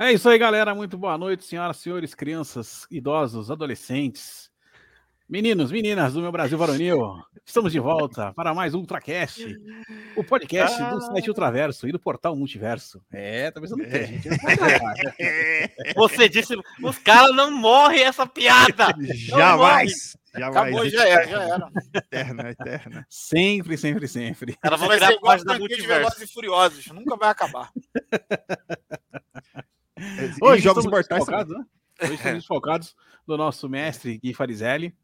É isso aí, galera. Muito boa noite, senhoras, senhores, crianças, idosos, adolescentes, meninos, meninas do meu Brasil varonil. Estamos de volta para mais Ultracast, o podcast ah. do site Ultraverso e do portal Multiverso. É, tá pensando que a gente. Você disse, os caras não morrem essa piada. Jamais. Jamais. Acabou, já era, já era. Eterna, eterna. Sempre, sempre, sempre. Ela vai virar parte da Multiverso. e Furiosos, nunca vai acabar. Hoje jogos mortais. Né? Hoje estamos desfocados do nosso mestre Gui Farizelli.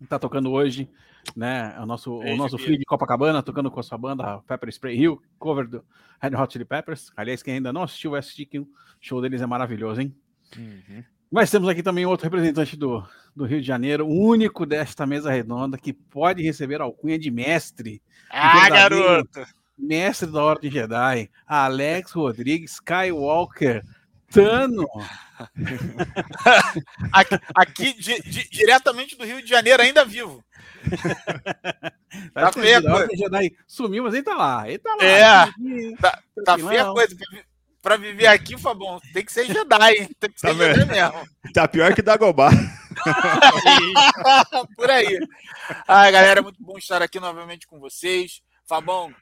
Está tocando hoje, né? O nosso, o nosso filho de Copacabana, tocando com a sua banda Pepper Spray Hill, cover do Red Hot Chili Peppers. Aliás, quem ainda não assistiu, vai assistir, que o show deles é maravilhoso, hein? Uhum. Mas temos aqui também outro representante do, do Rio de Janeiro, o único desta mesa redonda que pode receber a alcunha de mestre. Ah, garoto! Mestre da Ordem Jedi, Alex Rodrigues Skywalker Tano. aqui, aqui di, di, diretamente do Rio de Janeiro, ainda vivo. tá feia a coisa. Jedi sumiu, mas ele tá lá. Ele tá lá. É, tá, tá feia a coisa. Pra viver aqui, Fabão, tem que ser Jedi, Tem que ser tá Jedi mesmo. Tá pior que Dagobah. Por aí. Ai, galera, é muito bom estar aqui novamente com vocês. Fabão,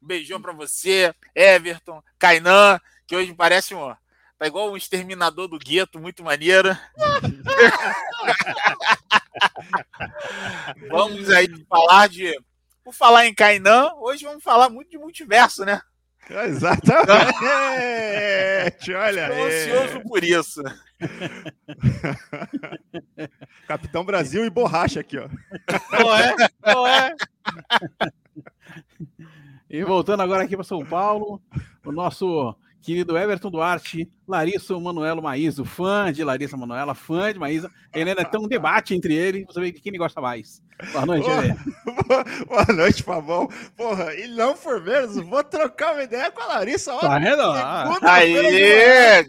um beijão pra você. Everton, Kainan, que hoje parece um Tá igual um exterminador do gueto, muito maneiro. vamos aí falar de. Por falar em Kainan, hoje vamos falar muito de multiverso, né? Exatamente! Olha Estou ansioso por isso. Capitão Brasil e borracha aqui, ó. Não é? Não é? E voltando agora aqui para São Paulo, o nosso querido Everton Duarte, Larissa Manuelo Maíso, fã de Larissa Manuela, fã de Maísa. Ele ainda tem um debate entre eles, pra saber quem gosta mais. Boa noite, Boa, boa noite, Fabão. Porra, e não for menos, vou trocar uma ideia com a Larissa. Tá vendo? Aí!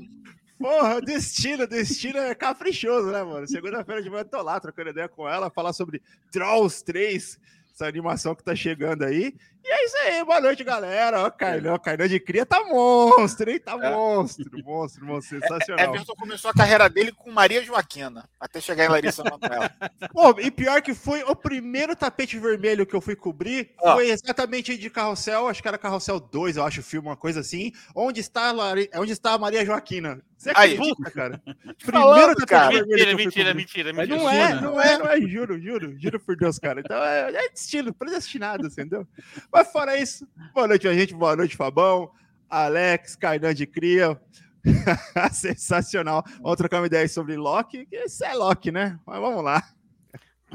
Porra, destino, destino é caprichoso, né, mano? Segunda-feira de manhã eu tô lá trocando ideia com ela, falar sobre Trolls 3 essa animação que tá chegando aí. E é isso aí, boa noite, galera. Ó, Carlão, Carlão de Cria tá monstro, hein? Tá é. monstro, monstro, monstro, sensacional. Everton começou a carreira dele com Maria Joaquina, até chegar em Larissa Manoela. Pô, e pior que foi o primeiro tapete vermelho que eu fui cobrir, foi exatamente de Carrossel, acho que era Carrossel 2, eu acho o filme, uma coisa assim, onde está a, Lari... onde está a Maria Joaquina. Você acredita, Aí. cara? Primeiro tapete cara. vermelho. Mentira, mentira, mentira, Não é, não é, não é, juro, juro, juro por Deus, cara. Então é, é destino, predestinado, entendeu? Mas fora isso, boa noite, a gente, boa noite, Fabão, Alex, Kainan de Cria. Sensacional. Vamos trocar uma ideia sobre Loki, que isso é Loki, né? Mas vamos lá.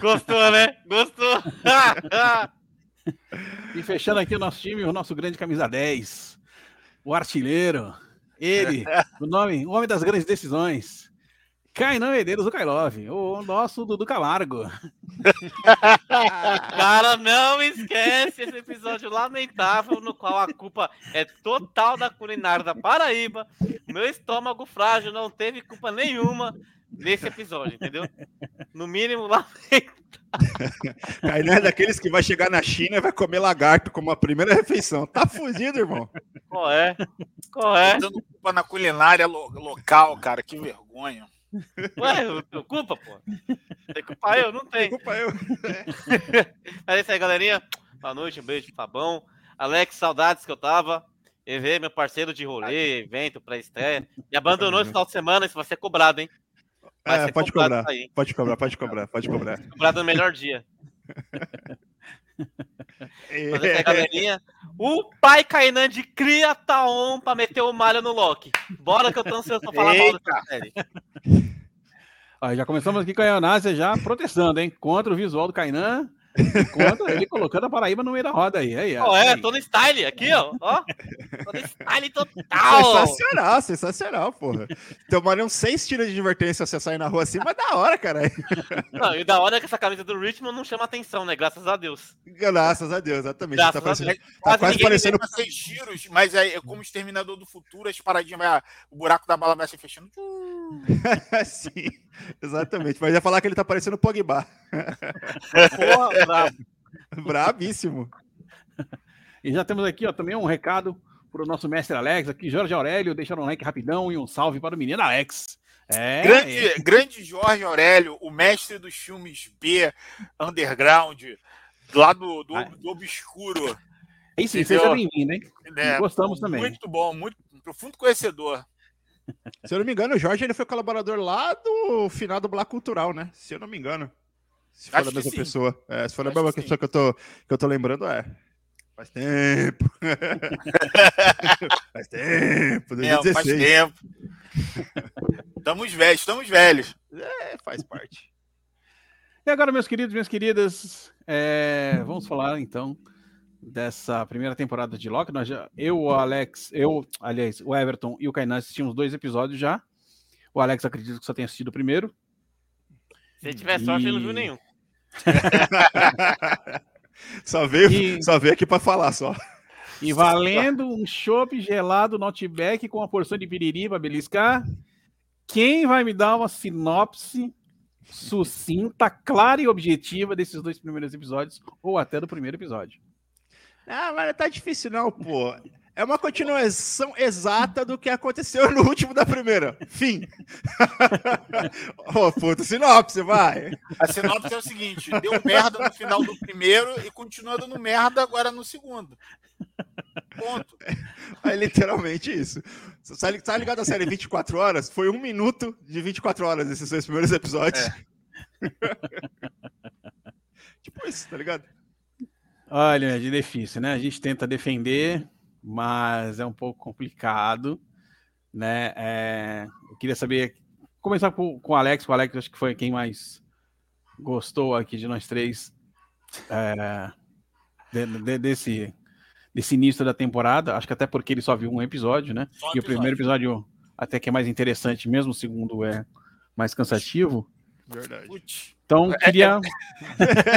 Gostou, né? Gostou. e fechando aqui o nosso time, o nosso grande camisa 10, o artilheiro, ele, o nome, o homem das grandes decisões, Kainan Medeiros do Kailov, o nosso Dudu Camargo. Cara, não esquece esse episódio lamentável no qual a culpa é total da culinária da Paraíba. Meu estômago frágil não teve culpa nenhuma nesse episódio, entendeu? No mínimo, lamentável. Kainan é daqueles que vai chegar na China e vai comer lagarto como a primeira refeição. Tá fugido, irmão. Qual é? Qual é? Dando culpa na culinária lo local, cara, que vergonha. Ué, eu culpa, pô. Tem culpa eu, não tem. Culpa eu. Mas é isso aí, galerinha. Boa noite, um beijo, Fabão. Alex, saudades que eu tava. EV, meu parceiro de rolê, evento, pré-estreia. Me abandonou esse final de semana, isso vai ser cobrado, hein? É, pode cobrar, pode cobrar, pode cobrar, pode cobrar. Cobrado no melhor dia. Essa galerinha. O pai Kainan de cria tá on pra meter o malho no Loki. Bora que eu tô ansioso pra falar Eita. mal dessa série. Ó, já começamos aqui com a Ionásia já protestando, hein? Contra o visual do Kainan. Conta ele colocando a Paraíba no meio da roda aí. aí, ó, é, tô no style aqui, ó. ó. Tô no style total. Sensacional, sensacional, porra. Tomaram seis tiros de advertência você sair na rua assim, mas da hora, cara. Não, e da hora é que essa camisa do Richmond não chama atenção, né? Graças a Deus. Graças a Deus, exatamente. Graças tá, parecendo, tá quase parecendo. Seis tiros, mas aí, como exterminador do futuro, as paradinhas, vai, o buraco da bala vai se fechando. Sim, exatamente. Mas ia falar que ele tá parecendo o Pogba. Porra, brabo. Brabíssimo. E já temos aqui ó, também um recado para o nosso mestre Alex aqui, Jorge Aurélio, deixando um like rapidão e um salve para o menino Alex. É, grande, é. grande Jorge Aurélio, o mestre dos filmes B, underground, lá do, do, do obscuro. É isso, seja bem-vindo, hein? É, Gostamos também. Muito bom, muito profundo conhecedor. Se eu não me engano, o Jorge ele foi colaborador lá do final do Black Cultural, né? Se eu não me engano. Se for Acho a mesma pessoa. É, se for a mesma pessoa que eu, tô, que eu tô lembrando, é. Faz tempo. faz tempo. 2016. faz tempo. estamos velhos, estamos velhos. É, faz parte. E agora, meus queridos, minhas queridas, é, vamos falar então dessa primeira temporada de Loki. Nós já, eu, o Alex, eu, aliás, o Everton e o Kainan assistimos dois episódios já. O Alex acredito que só tenha assistido o primeiro. Se tiver sorte, e... ele não viu nenhum. Só veio, e... só veio aqui para falar só. E valendo um chopp gelado Notback com uma porção de piriri para beliscar. Quem vai me dar uma sinopse sucinta, clara e objetiva desses dois primeiros episódios, ou até do primeiro episódio? Ah, mas tá difícil não, pô. É uma continuação exata do que aconteceu no último da primeira. Fim. Ô, oh, puta, sinopse, vai. A sinopse é o seguinte: deu merda no final do primeiro e continua dando merda agora no segundo. Ponto. É, literalmente isso. Tá ligado à série 24 horas? Foi um minuto de 24 horas esses dois primeiros episódios. É. tipo isso, tá ligado? Olha, é difícil, né? A gente tenta defender mas é um pouco complicado, né? É, eu queria saber, começar com, com o Alex, o Alex acho que foi quem mais gostou aqui de nós três é, de, de, desse, desse início da temporada, acho que até porque ele só viu um episódio, né? Só e o primeiro episódio até que é mais interessante, mesmo o segundo é mais cansativo. Verdade. Então, queria.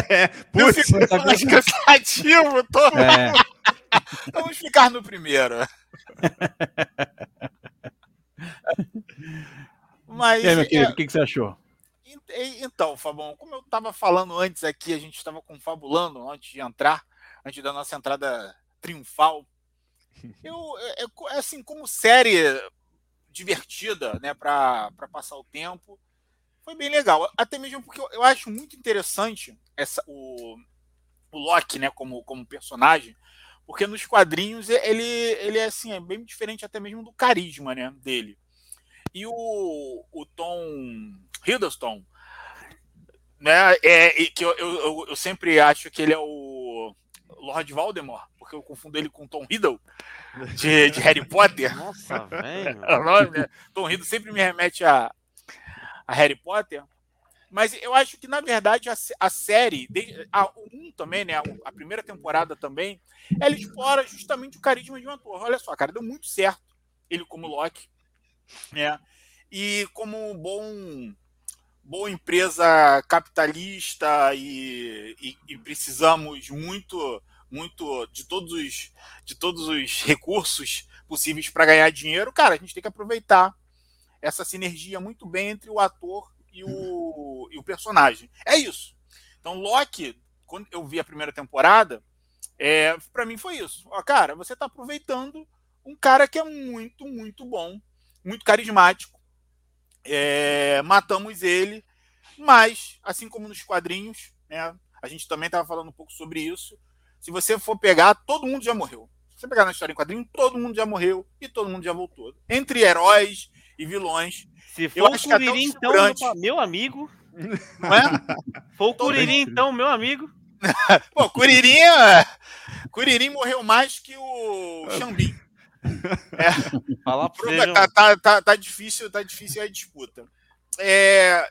é, tá mais cansativo, tô... É. Vamos ficar no primeiro. Mas, e aí, meu querido, é... o que, que você achou? Então, Fabão, como eu estava falando antes aqui, a gente estava confabulando antes de entrar, antes da nossa entrada triunfal. Eu, é, é assim, como série divertida, né, para passar o tempo, foi bem legal. Até mesmo porque eu, eu acho muito interessante essa, o, o Loki, né, como, como personagem, porque nos quadrinhos ele, ele é assim, é bem diferente até mesmo do carisma né, dele. E o, o Tom Hiddleston, né, é, que eu, eu, eu sempre acho que ele é o Lord Voldemort, porque eu confundo ele com Tom Riddle de, de Harry Potter. Nossa, velho. né? Tom Riddle sempre me remete a, a Harry Potter. Mas eu acho que, na verdade, a, a série, a um também, né? A primeira temporada também, ela explora justamente o carisma de um ator. Olha só, cara, deu muito certo ele como Loki, né? E como bom boa empresa capitalista e, e, e, precisamos muito muito de todos os de todos os recursos possíveis para ganhar dinheiro, cara, a gente tem que aproveitar essa sinergia muito bem entre o ator e o, e o personagem. É isso. Então, Loki, quando eu vi a primeira temporada, é, para mim foi isso. Ó, cara, você está aproveitando um cara que é muito, muito bom, muito carismático. É, matamos ele, mas, assim como nos quadrinhos, né, a gente também estava falando um pouco sobre isso. Se você for pegar, todo mundo já morreu. Se você pegar na história em quadrinho, todo mundo já morreu e todo mundo já voltou. Entre heróis e vilões, se for o Curirim, então, meu, meu, amigo. Não é? For o Curirim, então, meu amigo. Pô, Curirim, é, Curirim morreu mais que o Xambim. É. Fala pra tá, tá, tá, tá, difícil, tá difícil a disputa. É,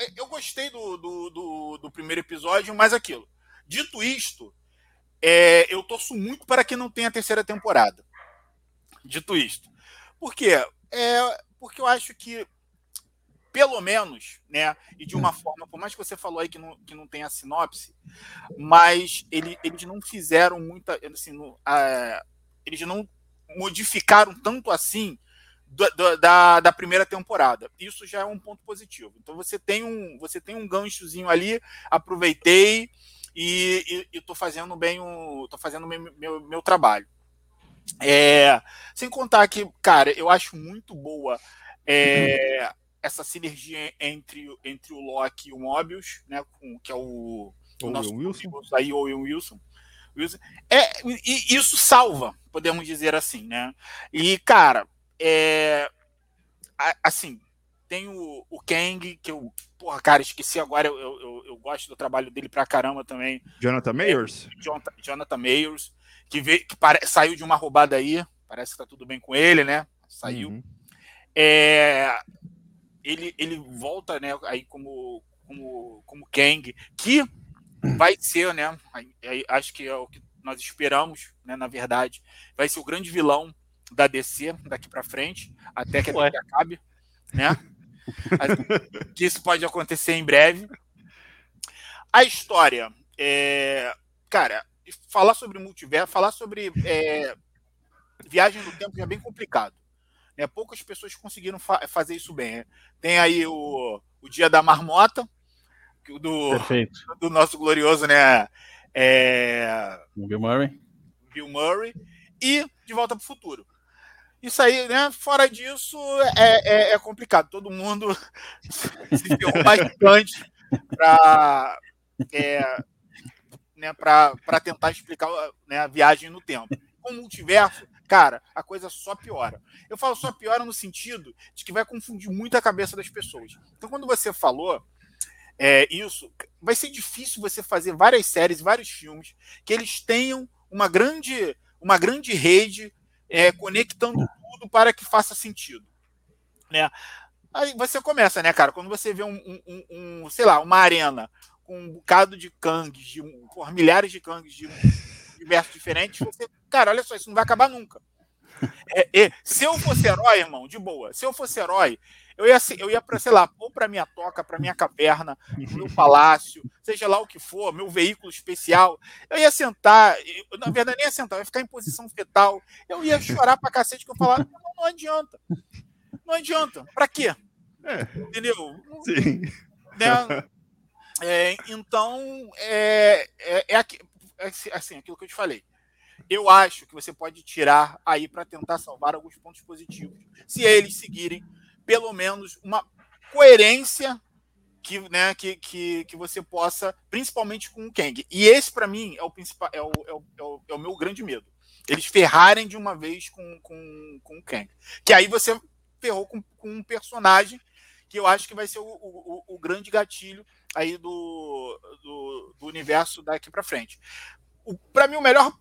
é, eu gostei do, do, do, do, primeiro episódio, mas aquilo. Dito isto, é, eu torço muito para que não tenha a terceira temporada. Dito isto. Por quê? É, porque eu acho que, pelo menos, né, e de uma hum. forma, por mais que você falou aí que não, que não tem a sinopse, mas ele, eles não fizeram muita. Assim, no, eles não modificaram tanto assim do, da, da primeira temporada. Isso já é um ponto positivo. Então você tem um, você tem um ganchozinho ali, aproveitei e estou fazendo bem o, tô fazendo meu, meu, meu trabalho. É, sem contar que, cara, eu acho muito boa é, essa sinergia entre, entre o Loki e o Mobius, né? Com, que é o, o nosso Wilson. aí, Owen Wilson. Wilson. É, e isso salva, podemos dizer assim, né? E, cara, é, assim, tem o, o Kang, que eu, porra, cara, esqueci agora, eu, eu, eu gosto do trabalho dele pra caramba também. Jonathan Mayers? É, Jonathan, Jonathan Mayers, que, veio, que pare, saiu de uma roubada aí, parece que tá tudo bem com ele, né? Saiu. Uhum. É, ele, ele volta, né, aí como, como, como Kang, que vai ser, né, aí, aí, acho que é o que nós esperamos, né, na verdade, vai ser o grande vilão da DC daqui para frente, até que a DC acabe, né? que isso pode acontecer em breve. A história, é, cara, falar sobre multiverso, falar sobre é, viagem no tempo é bem complicado. Né? Poucas pessoas conseguiram fa fazer isso bem. Né? Tem aí o, o Dia da Marmota, do, do nosso glorioso, né? É, Bill Murray. Bill Murray. E De Volta para o Futuro. Isso aí, né? Fora disso, é, é, é complicado. Todo mundo se ferrou bastante para é, né, tentar explicar né, a viagem no tempo. Com o multiverso, cara, a coisa só piora. Eu falo só piora no sentido de que vai confundir muito a cabeça das pessoas. Então, quando você falou é, isso, vai ser difícil você fazer várias séries, vários filmes que eles tenham uma grande, uma grande rede é, conectando tudo para que faça sentido. Né? Aí você começa, né, cara? Quando você vê um, um, um sei lá, uma arena com um bocado de kangs, de por milhares de kangs de diversos diferentes, você, cara, olha só, isso não vai acabar nunca. É, é, se eu fosse herói, irmão, de boa, se eu fosse herói, eu ia, eu ia para, sei lá, ou para minha toca, para minha caverna, pro meu palácio, seja lá o que for, meu veículo especial. Eu ia sentar, eu, na verdade, nem ia sentar, eu ia ficar em posição fetal. Eu ia chorar pra cacete, que eu falava, não, não adianta. Não adianta. Para quê? É. Entendeu? Sim. Né? É, então, é, é, é, é assim, aquilo que eu te falei eu acho que você pode tirar aí para tentar salvar alguns pontos positivos. Se eles seguirem pelo menos uma coerência que, né, que, que, que você possa, principalmente com o Kang. E esse, para mim, é o, principal, é, o, é, o, é, o, é o meu grande medo. Eles ferrarem de uma vez com, com, com o Kang. Que aí você ferrou com, com um personagem que eu acho que vai ser o, o, o grande gatilho aí do, do, do universo daqui para frente. Para mim, o melhor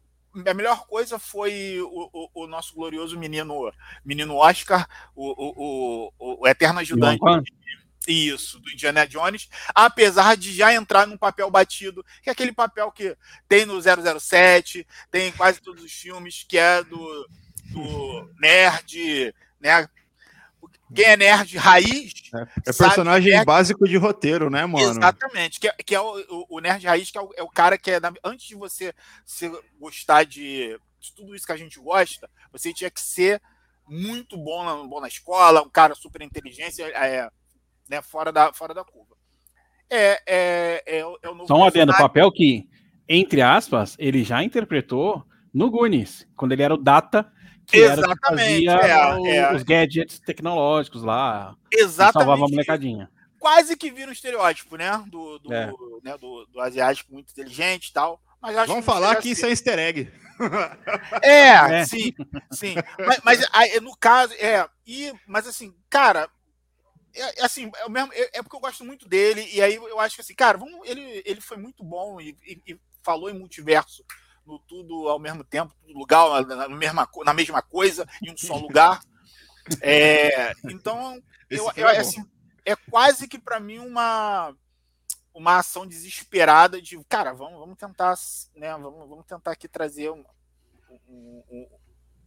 a melhor coisa foi o, o, o, nosso glorioso menino menino Oscar, o, o, o eterno ajudante. Isso, do Indiana Jones, apesar de já entrar num papel batido, que é aquele papel que tem no 007, tem em quase todos os filmes, que é do, do nerd, né? Quem é nerd raiz. É, é personagem nerd... básico de roteiro, né, mano? Exatamente. Que é, que é o, o, nerd raiz, que é o, é o cara que é. Antes de você se gostar de, de, tudo isso que a gente gosta, você tinha que ser muito bom na, bom na escola, um cara super inteligente, é, né, fora, da, fora da curva. É, é, é, é o novo Só um adendo, papel que, entre aspas, ele já interpretou no Goonies, quando ele era o Data que Exatamente, era que é, é, os gadgets tecnológicos lá. Exatamente. Salvava a molecadinha. Quase que vira um estereótipo, né? Do, do, é. né? do, do asiático muito inteligente e tal. Mas Vamos falar que isso é easter egg. É, é. sim, sim. Mas, mas, no caso, é. E, mas assim, cara, é, é, assim, é, mesmo, é, é, porque eu gosto muito dele, e aí eu acho que assim, cara, vamos, ele, ele foi muito bom e, e, e falou em multiverso no tudo ao mesmo tempo, tudo lugar, na, mesma, na mesma coisa, em um só lugar. É, então, eu, eu, assim, é quase que para mim uma uma ação desesperada de cara, vamos, vamos tentar, né, vamos, vamos tentar aqui trazer um, um, um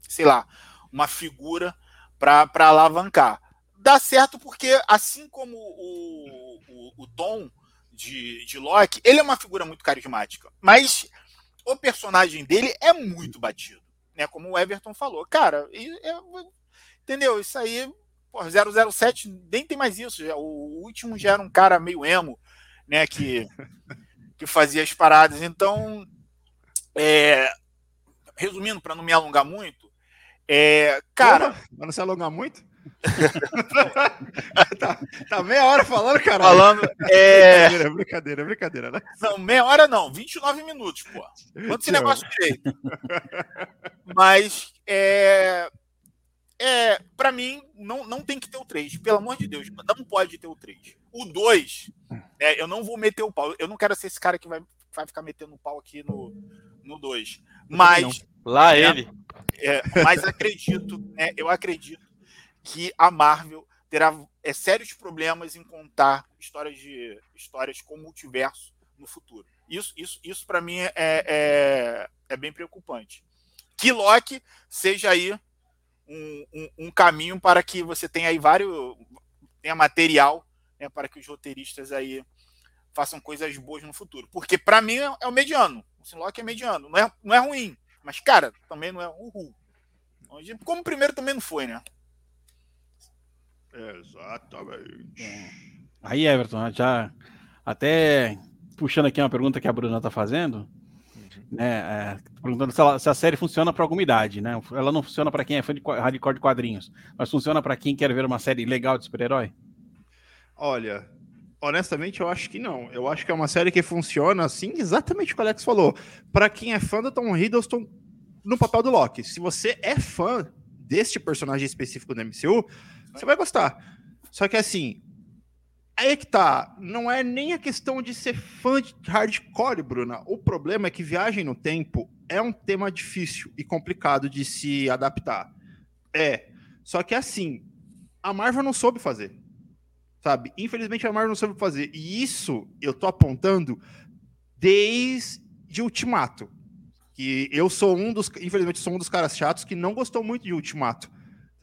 sei lá, uma figura para alavancar. Dá certo porque, assim como o, o, o Tom de, de Loki, ele é uma figura muito carismática, mas o personagem dele é muito batido, né? Como o Everton falou. Cara, é, entendeu? Isso aí, pô, 007 nem tem mais isso. O último já era um cara meio emo, né? Que, que fazia as paradas. Então, é, resumindo, para não me alongar muito, É, cara. Pra não se alongar muito? tá, tá, meia hora falando, cara. Falando. É... Brincadeira, brincadeira, brincadeira, né? Não, meia hora não, 29 minutos, pô. Quanto esse negócio direito? Mas, é. É, pra mim, não, não tem que ter o 3. Pelo amor de Deus, não pode ter o 3. O 2, é, eu não vou meter o pau. Eu não quero ser esse cara que vai, vai ficar metendo o pau aqui no 2. No dois. Mas. Lá é, ele. É, mas acredito, né, eu acredito que a Marvel terá é, sérios problemas em contar histórias de histórias com multiverso no futuro. Isso, isso, isso para mim é, é, é, bem preocupante. Que Loki seja aí um, um, um, caminho para que você tenha aí vários tenha material né, para que os roteiristas aí façam coisas boas no futuro. Porque para mim é o mediano. O Loki é mediano. Não é, não é ruim. Mas, cara, também não é uhul. Como o primeiro também não foi, né? Exatamente. Aí, Everton, já até puxando aqui uma pergunta que a Bruna está fazendo, uhum. né? É, perguntando se, ela, se, a série funciona para alguma idade, né? Ela não funciona para quem é fã de hardcore de quadrinhos, mas funciona para quem quer ver uma série legal de super-herói? Olha, honestamente, eu acho que não. Eu acho que é uma série que funciona assim, exatamente o que o Alex falou. Para quem é fã do Tom Hiddleston no papel do Loki. Se você é fã deste personagem específico do MCU, você vai gostar. Só que assim, aí é que tá. Não é nem a questão de ser fã de hardcore, Bruna. O problema é que viagem no tempo é um tema difícil e complicado de se adaptar. É. Só que assim, a Marvel não soube fazer. Sabe? Infelizmente a Marvel não soube fazer. E isso eu tô apontando desde Ultimato. Que eu sou um dos. Infelizmente, sou um dos caras chatos que não gostou muito de Ultimato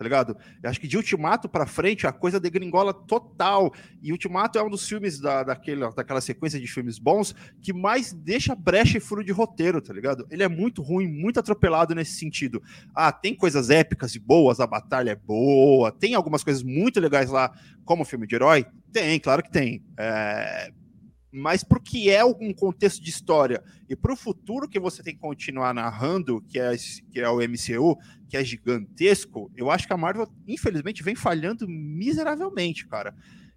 tá ligado? Eu acho que de Ultimato para frente a coisa degringola total. E Ultimato é um dos filmes da, daquele, daquela sequência de filmes bons que mais deixa brecha e furo de roteiro, tá ligado? Ele é muito ruim, muito atropelado nesse sentido. Ah, tem coisas épicas e boas, a batalha é boa, tem algumas coisas muito legais lá, como filme de herói? Tem, claro que tem. É, mas para o que é um contexto de história e para o futuro que você tem que continuar narrando, que é, que é o MCU, que é gigantesco, eu acho que a Marvel, infelizmente, vem falhando miseravelmente, cara.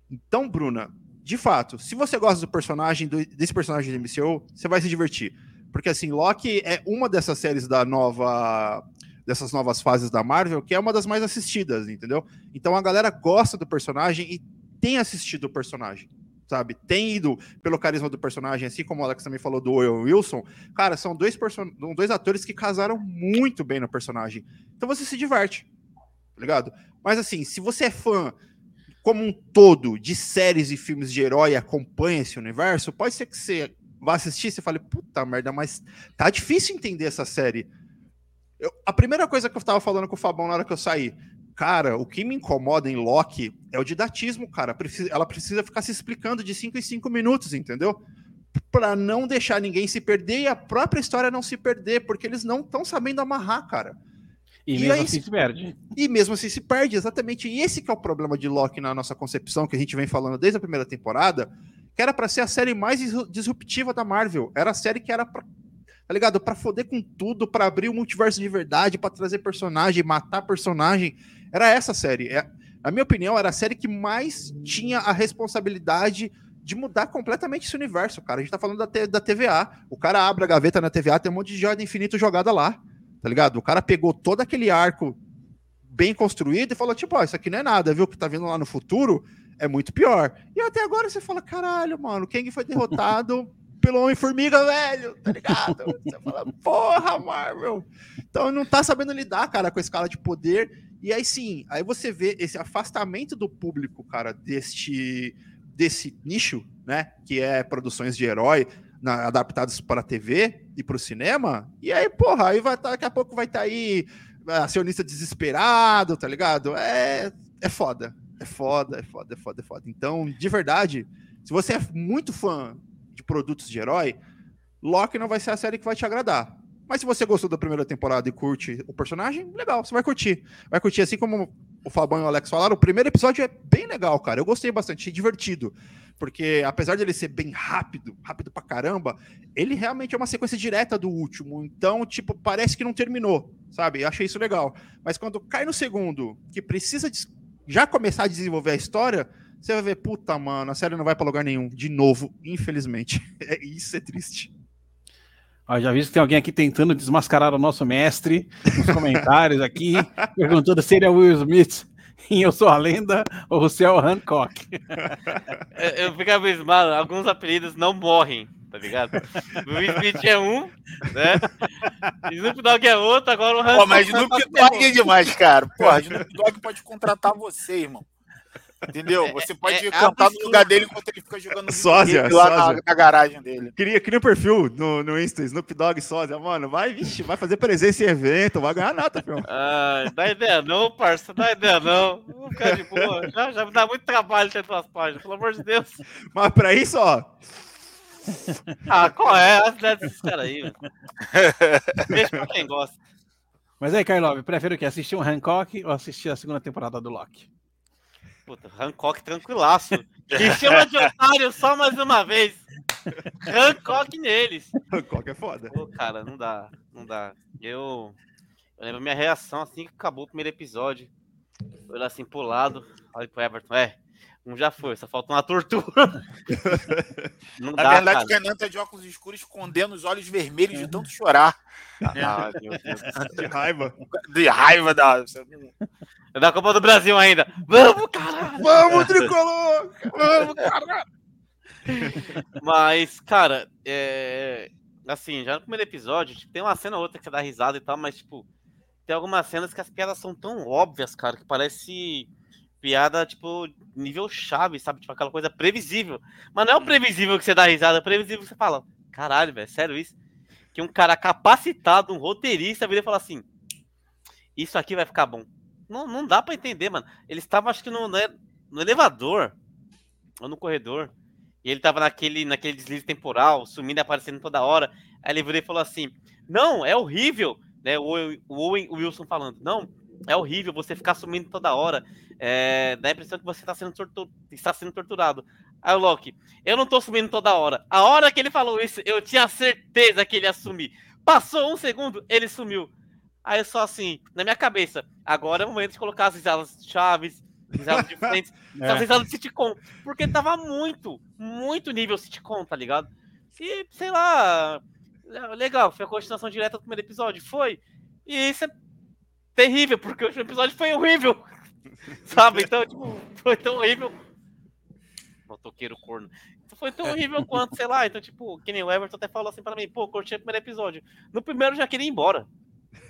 Então, Bruna, de fato, se você gosta do personagem, do, desse personagem do MCU, você vai se divertir. Porque, assim, Loki é uma dessas séries da nova. dessas novas fases da Marvel, que é uma das mais assistidas, entendeu? Então a galera gosta do personagem e tem assistido o personagem sabe? Tem ido pelo carisma do personagem, assim como o Alex também falou do Owen Wilson. Cara, são dois, person... dois atores que casaram muito bem no personagem. Então você se diverte, tá ligado? Mas assim, se você é fã como um todo de séries e filmes de herói acompanha esse universo, pode ser que você vá assistir e você fale, puta merda, mas tá difícil entender essa série. Eu, a primeira coisa que eu tava falando com o Fabão na hora que eu saí, Cara, o que me incomoda em Loki é o didatismo, cara. Ela precisa ficar se explicando de 5 em 5 minutos, entendeu? Para não deixar ninguém se perder e a própria história não se perder, porque eles não estão sabendo amarrar, cara. E, e mesmo aí, assim se perde. E mesmo assim se perde, exatamente. E esse que é o problema de Loki na nossa concepção, que a gente vem falando desde a primeira temporada, que era para ser a série mais disruptiva da Marvel. Era a série que era pra tá ligado? Pra foder com tudo, para abrir o multiverso de verdade, para trazer personagem, matar personagem. Era essa série. É, na minha opinião, era a série que mais tinha a responsabilidade de mudar completamente esse universo, cara. A gente tá falando da, da TVA. O cara abre a gaveta na TVA, tem um monte de joia infinito jogada lá, tá ligado? O cara pegou todo aquele arco bem construído e falou, tipo, ó, isso aqui não é nada, viu? O que tá vindo lá no futuro é muito pior. E até agora você fala, caralho, mano, Kang foi derrotado pelo Homem-Formiga, velho, tá ligado? Você fala, porra, Marvel. Então não tá sabendo lidar, cara, com a escala de poder e aí sim, aí você vê esse afastamento do público, cara, deste desse nicho, né, que é produções de herói adaptadas para a TV e para o cinema. E aí, porra, aí vai tá, daqui a pouco vai estar tá aí acionista desesperado, tá ligado? É é foda. É foda, é foda, é foda, é foda. Então, de verdade, se você é muito fã de produtos de herói, Loki não vai ser a série que vai te agradar. Mas se você gostou da primeira temporada e curte o personagem, legal, você vai curtir. Vai curtir, assim como o Fabão e o Alex falaram, o primeiro episódio é bem legal, cara. Eu gostei bastante, divertido. Porque apesar de ele ser bem rápido, rápido pra caramba, ele realmente é uma sequência direta do último. Então, tipo, parece que não terminou, sabe? Eu achei isso legal. Mas quando cai no segundo, que precisa já começar a desenvolver a história, você vai ver, puta, mano, a série não vai pra lugar nenhum. De novo, infelizmente. É, isso é triste. Ó, já vi que tem alguém aqui tentando desmascarar o nosso mestre nos comentários aqui, perguntando se ele é Will Smith em Eu Sou a Lenda ou se é o Hancock. Eu, eu fico abismado, alguns apelidos não morrem, tá ligado? O Will Smith é um, né? Snoop Dogg é outro, agora o Hancock. Pô, mas Snoop Dogg é demais, cara. Porra, Snoop Dogg pode contratar você, irmão. Entendeu? É, Você pode é, é cantar no lugar dele enquanto ele fica jogando sósia, lá na, na, garagem dele. Cria, cria um perfil no, no Insta, Snoop Dogg sósia, mano. Vai, vixe, vai fazer presença em evento, vai ganhar nota, filho. Ah, dá ideia não, parça, dá ideia não. Vou ficar de boa. Já, já me dá muito trabalho ter duas páginas, pelo amor de Deus. Mas pra isso, ó. Ah, qual é? As ideias desses caras aí, mano. Deixa pra quem gosta. Mas aí, Carlove, prefere o quê? Assistir um Hancock ou assistir a segunda temporada do Loki? Puta, Hancock tranquilaço. Me chama de otário só mais uma vez. Hancock neles. Hancock é foda. Pô, cara, não dá, não dá. Eu, eu lembro minha reação assim que acabou o primeiro episódio. Eu olhei assim pro lado, olha pro Everton, é, um já foi, só falta uma tortura. não Na dá, verdade, cara. o Renan tá de óculos escuros escondendo os olhos vermelhos de tanto chorar. Ah, de raiva. De raiva da. É da Copa do Brasil ainda. Vamos, caralho! Vamos, tricolor! Vamos, caralho! Mas, cara, é... assim, já no primeiro episódio, tipo, tem uma cena ou outra que você dá risada e tal, mas, tipo, tem algumas cenas que as piadas são tão óbvias, cara, que parece piada, tipo, nível chave, sabe? Tipo, aquela coisa previsível. Mas não é o previsível que você dá risada, é o previsível que você fala, caralho, velho, sério isso? Que um cara capacitado, um roteirista, vira e fala assim, isso aqui vai ficar bom. Não, não dá para entender, mano. Ele estava, acho que no, no elevador ou no corredor. E ele tava naquele, naquele deslize temporal, sumindo e aparecendo toda hora. Aí ele virou e falou assim: Não, é horrível. Né, o, o Owen Wilson falando: Não, é horrível você ficar sumindo toda hora. É, dá a impressão que você está sendo, está sendo torturado. Aí o Loki: Eu não tô sumindo toda hora. A hora que ele falou isso, eu tinha certeza que ele ia sumir. Passou um segundo, ele sumiu. Aí eu só assim, na minha cabeça, agora é o momento de colocar as risadas chaves, risadas diferentes, é. as risadas de sitcom. Porque tava muito, muito nível sitcom, tá ligado? E, sei lá, legal, foi a continuação direta do primeiro episódio, foi. E isso é terrível, porque o último episódio foi horrível. Sabe? Então, tipo, foi tão horrível. Motoqueiro corno. Então, foi tão horrível quanto, sei lá. Então, tipo, que nem o Everton até falou assim pra mim, pô, curti o primeiro episódio. No primeiro eu já queria ir embora.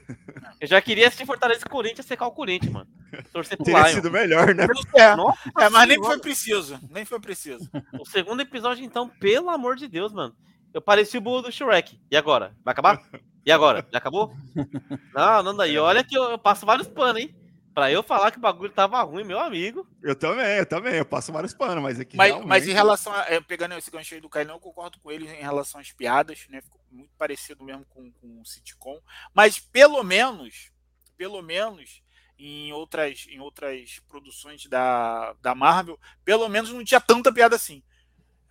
Eu já queria assistir Fortaleza e Corinthians secar o Corinthians, mano. Torcer pro Teria Lion. sido melhor, né? É, Nossa, é mas nem foi preciso. Nem foi preciso. O segundo episódio, então, pelo amor de Deus, mano. Eu pareci o burro do Shrek. E agora? Vai acabar? E agora? Já acabou? Não, não daí. Olha que eu, eu passo vários panos, hein? Pra eu falar que o bagulho tava ruim, meu amigo. Eu também, eu também. Eu passo vários panos, mas aqui. Mas, realmente... mas em relação a. É, pegando esse gancho aí do Caio, eu concordo com ele em relação às piadas, né? Ficou muito parecido mesmo com, com o sitcom. Mas pelo menos, pelo menos, em outras, em outras produções da, da Marvel, pelo menos não tinha tanta piada assim.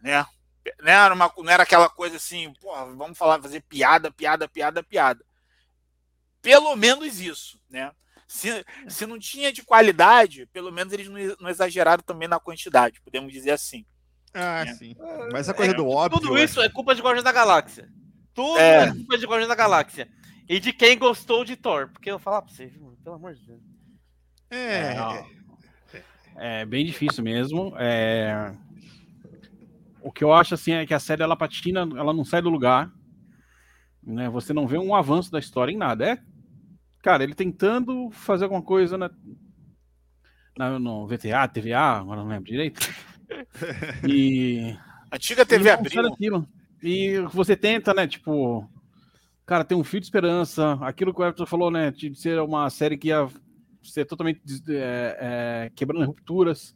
Né? Não era, uma, não era aquela coisa assim, porra, vamos falar, fazer piada, piada, piada, piada. Pelo menos isso, né? Se, se não tinha de qualidade, pelo menos eles não, não exageraram também na quantidade, podemos dizer assim. Ah, é. sim. Mas a coisa é, do óbvio. Tudo isso é culpa de Guardiões da Galáxia. Tudo é. é culpa de Guardiões da Galáxia. E de quem gostou de Thor. Porque eu vou falar pra você, pelo amor de Deus. É. É, é bem difícil mesmo. É... O que eu acho assim é que a série ela patina, ela não sai do lugar. Né? Você não vê um avanço da história em nada. É cara, ele tentando fazer alguma coisa na, na, no VTA, TVA, agora não lembro direito. E. Antiga TV abriu. E você tenta, né? Tipo, cara, tem um fio de esperança. Aquilo que o Everton falou, né? De ser uma série que ia ser totalmente é, é, quebrando rupturas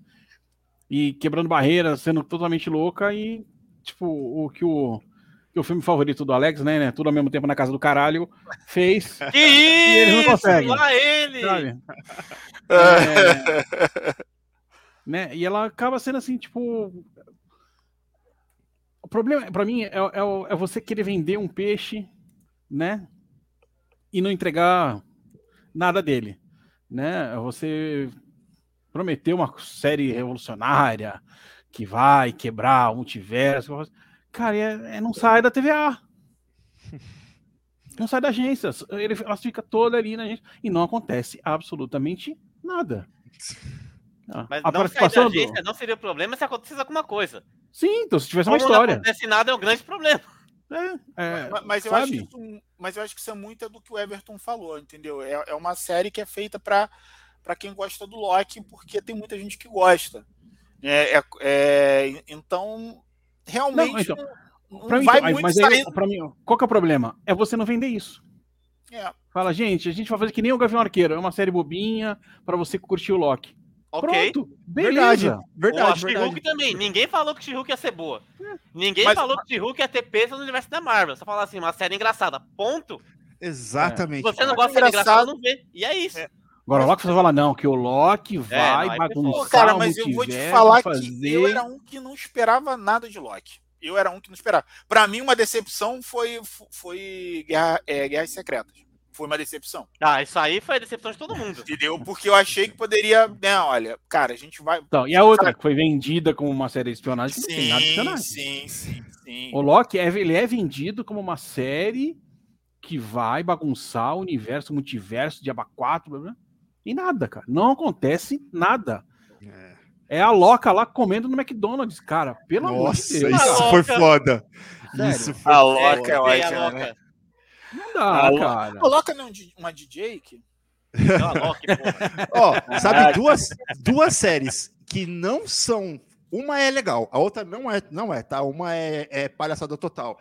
e quebrando barreiras, sendo totalmente louca. E, tipo, o que o que o filme favorito do Alex, né, né, Tudo ao mesmo tempo na casa do caralho, fez. Que e eles não conseguem. Lá ele! Sabe? É, né, e ela acaba sendo assim, tipo. O problema, para mim, é, é, é, você querer vender um peixe, né? E não entregar nada dele, né? Você prometer uma série revolucionária que vai quebrar o multiverso. Cara, é, é não sai da TVA. Não sai da agência. Ele, ela fica toda ali na agência e não acontece absolutamente nada. Ah, Mas a não sair da agência do... não seria problema se acontecesse alguma coisa. Sim, então se tivesse Como uma história. não acontece nada é um grande problema. É, é, mas, mas eu acho que isso, mas eu acho que isso é muito do que o Everton falou, entendeu? É, é uma série que é feita para quem gosta do Loki, porque tem muita gente que gosta. É, é, é então, realmente. Não, então, não pra mim, vai muito mas aí, pra mim, qual que é o problema? É você não vender isso. É. Fala, gente, a gente vai fazer que nem o Gavião Arqueiro, é uma série bobinha para você curtir o Loki. Ok. Pronto, beleza. Verdade, verdade. She-Hulk também. Ninguém falou que She-Hulk ia ser boa. Ninguém mas, falou que She-Hulk ia ter peso no universo da Marvel. Só falar assim, uma série engraçada. Ponto. Exatamente. É. Se você não gosta de engraçado, não vê. E é isso. É. Agora, o Loki você fala, não, que o Loki é, vai é, bagunçar Cara, mas eu vou te falar fazer... que eu era um que não esperava nada de Loki. Eu era um que não esperava. Para mim, uma decepção foi, foi Guerra, é, Guerras Secretas. Foi uma decepção. Ah, isso aí foi a decepção de todo mundo. Entendeu? Porque eu achei que poderia. Né, olha, cara, a gente vai. Então, e a outra, que foi vendida como uma série de espionagem, sim, não tem nada de espionagem. Sim, sim, sim. O Loki é, ele é vendido como uma série que vai bagunçar o universo, o multiverso, Diaba 4, blá, blá. E nada, cara. Não acontece nada. É. É a Loca lá comendo no McDonald's, cara. Pelo amor de Deus. Isso foi foda. Sério? Isso foi a Loca é ótima, né? Não dá, a cara. A Loca não é uma DJ que... Ó, oh, sabe duas, duas séries que não são. Uma é legal, a outra não é, não é, tá? Uma é, é palhaçada total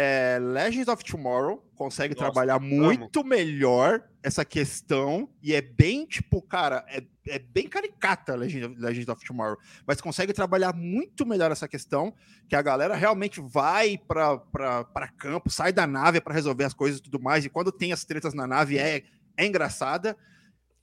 é, Legends of Tomorrow consegue Nossa, trabalhar muito amo. melhor essa questão e é bem, tipo, cara, é, é bem caricata Legends, Legends of Tomorrow, mas consegue trabalhar muito melhor essa questão, que a galera realmente vai para campo, sai da nave para resolver as coisas e tudo mais, e quando tem as tretas na nave é, é engraçada.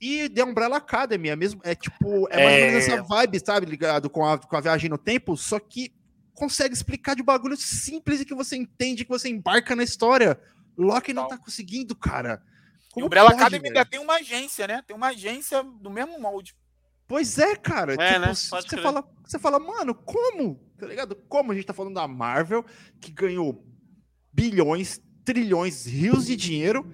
E The Umbrella Academy é mesmo, é tipo, é mais ou menos é. essa vibe, sabe, ligado com a, com a viagem no tempo, só que consegue explicar de bagulho simples e que você entende, que você embarca na história. Loki não tá conseguindo, cara. Como e o Umbrella pode, Academy ainda tem uma agência, né? Tem uma agência do mesmo molde. Pois é, cara. É, tipo, né? você, fala, você fala, mano, como? Tá ligado? Como a gente tá falando da Marvel, que ganhou bilhões, trilhões, rios de dinheiro.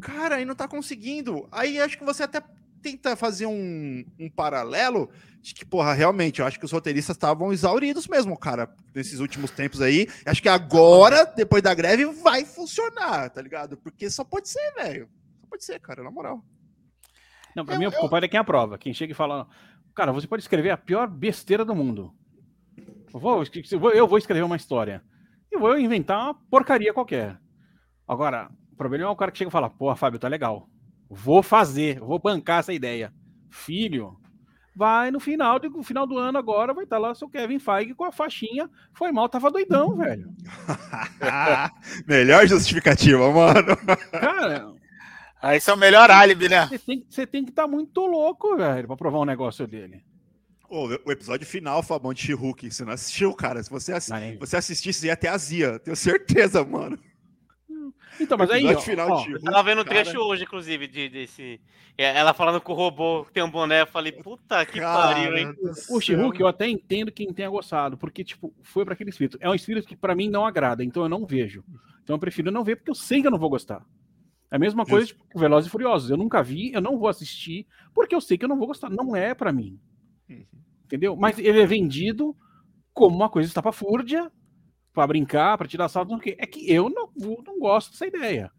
Cara, e não tá conseguindo. Aí acho que você até tenta fazer um, um paralelo de que, porra, realmente, eu acho que os roteiristas estavam exauridos mesmo, cara, nesses últimos tempos aí. Acho que agora, depois da greve, vai funcionar, tá ligado? Porque só pode ser, velho. Só pode ser, cara, na moral. Não, pra eu, mim, o culpado é quem aprova. Quem chega e fala, cara, você pode escrever a pior besteira do mundo. Eu vou, eu vou escrever uma história. E vou inventar uma porcaria qualquer. Agora, o problema é o cara que chega e fala, pô, Fábio, tá legal. Vou fazer, vou bancar essa ideia. Filho, vai no final, no final do ano agora, vai estar tá lá seu Kevin Feige com a faixinha. Foi mal, tava doidão, velho. Melhor justificativa, mano. Cara. Aí é o melhor álibi, né? Você tem, você tem que estar tá muito louco, velho, pra provar um negócio dele. Oh, o episódio final, Fabão de She-Hulk, você não assistiu, cara. Se você, ass... você assistisse, ia até azia. Tenho certeza, mano. Então, mas aí. Ó, final ó, eu tava vendo um trecho hoje, inclusive, de, desse. É, ela falando com o robô que tem um boné. Eu falei, puta que cara pariu, hein? O She-Hulk, eu até entendo quem tenha gostado, porque, tipo, foi para aquele espírito. É um espírito que para mim não agrada, então eu não vejo. Então eu prefiro não ver, porque eu sei que eu não vou gostar. É a mesma coisa, tipo, Velozes e Furiosos. Eu nunca vi, eu não vou assistir, porque eu sei que eu não vou gostar. Não é para mim. Uhum. Entendeu? Mas ele é vendido como uma coisa estapafúrdia, para brincar, para tirar salto, não que é que eu não, não gosto dessa ideia.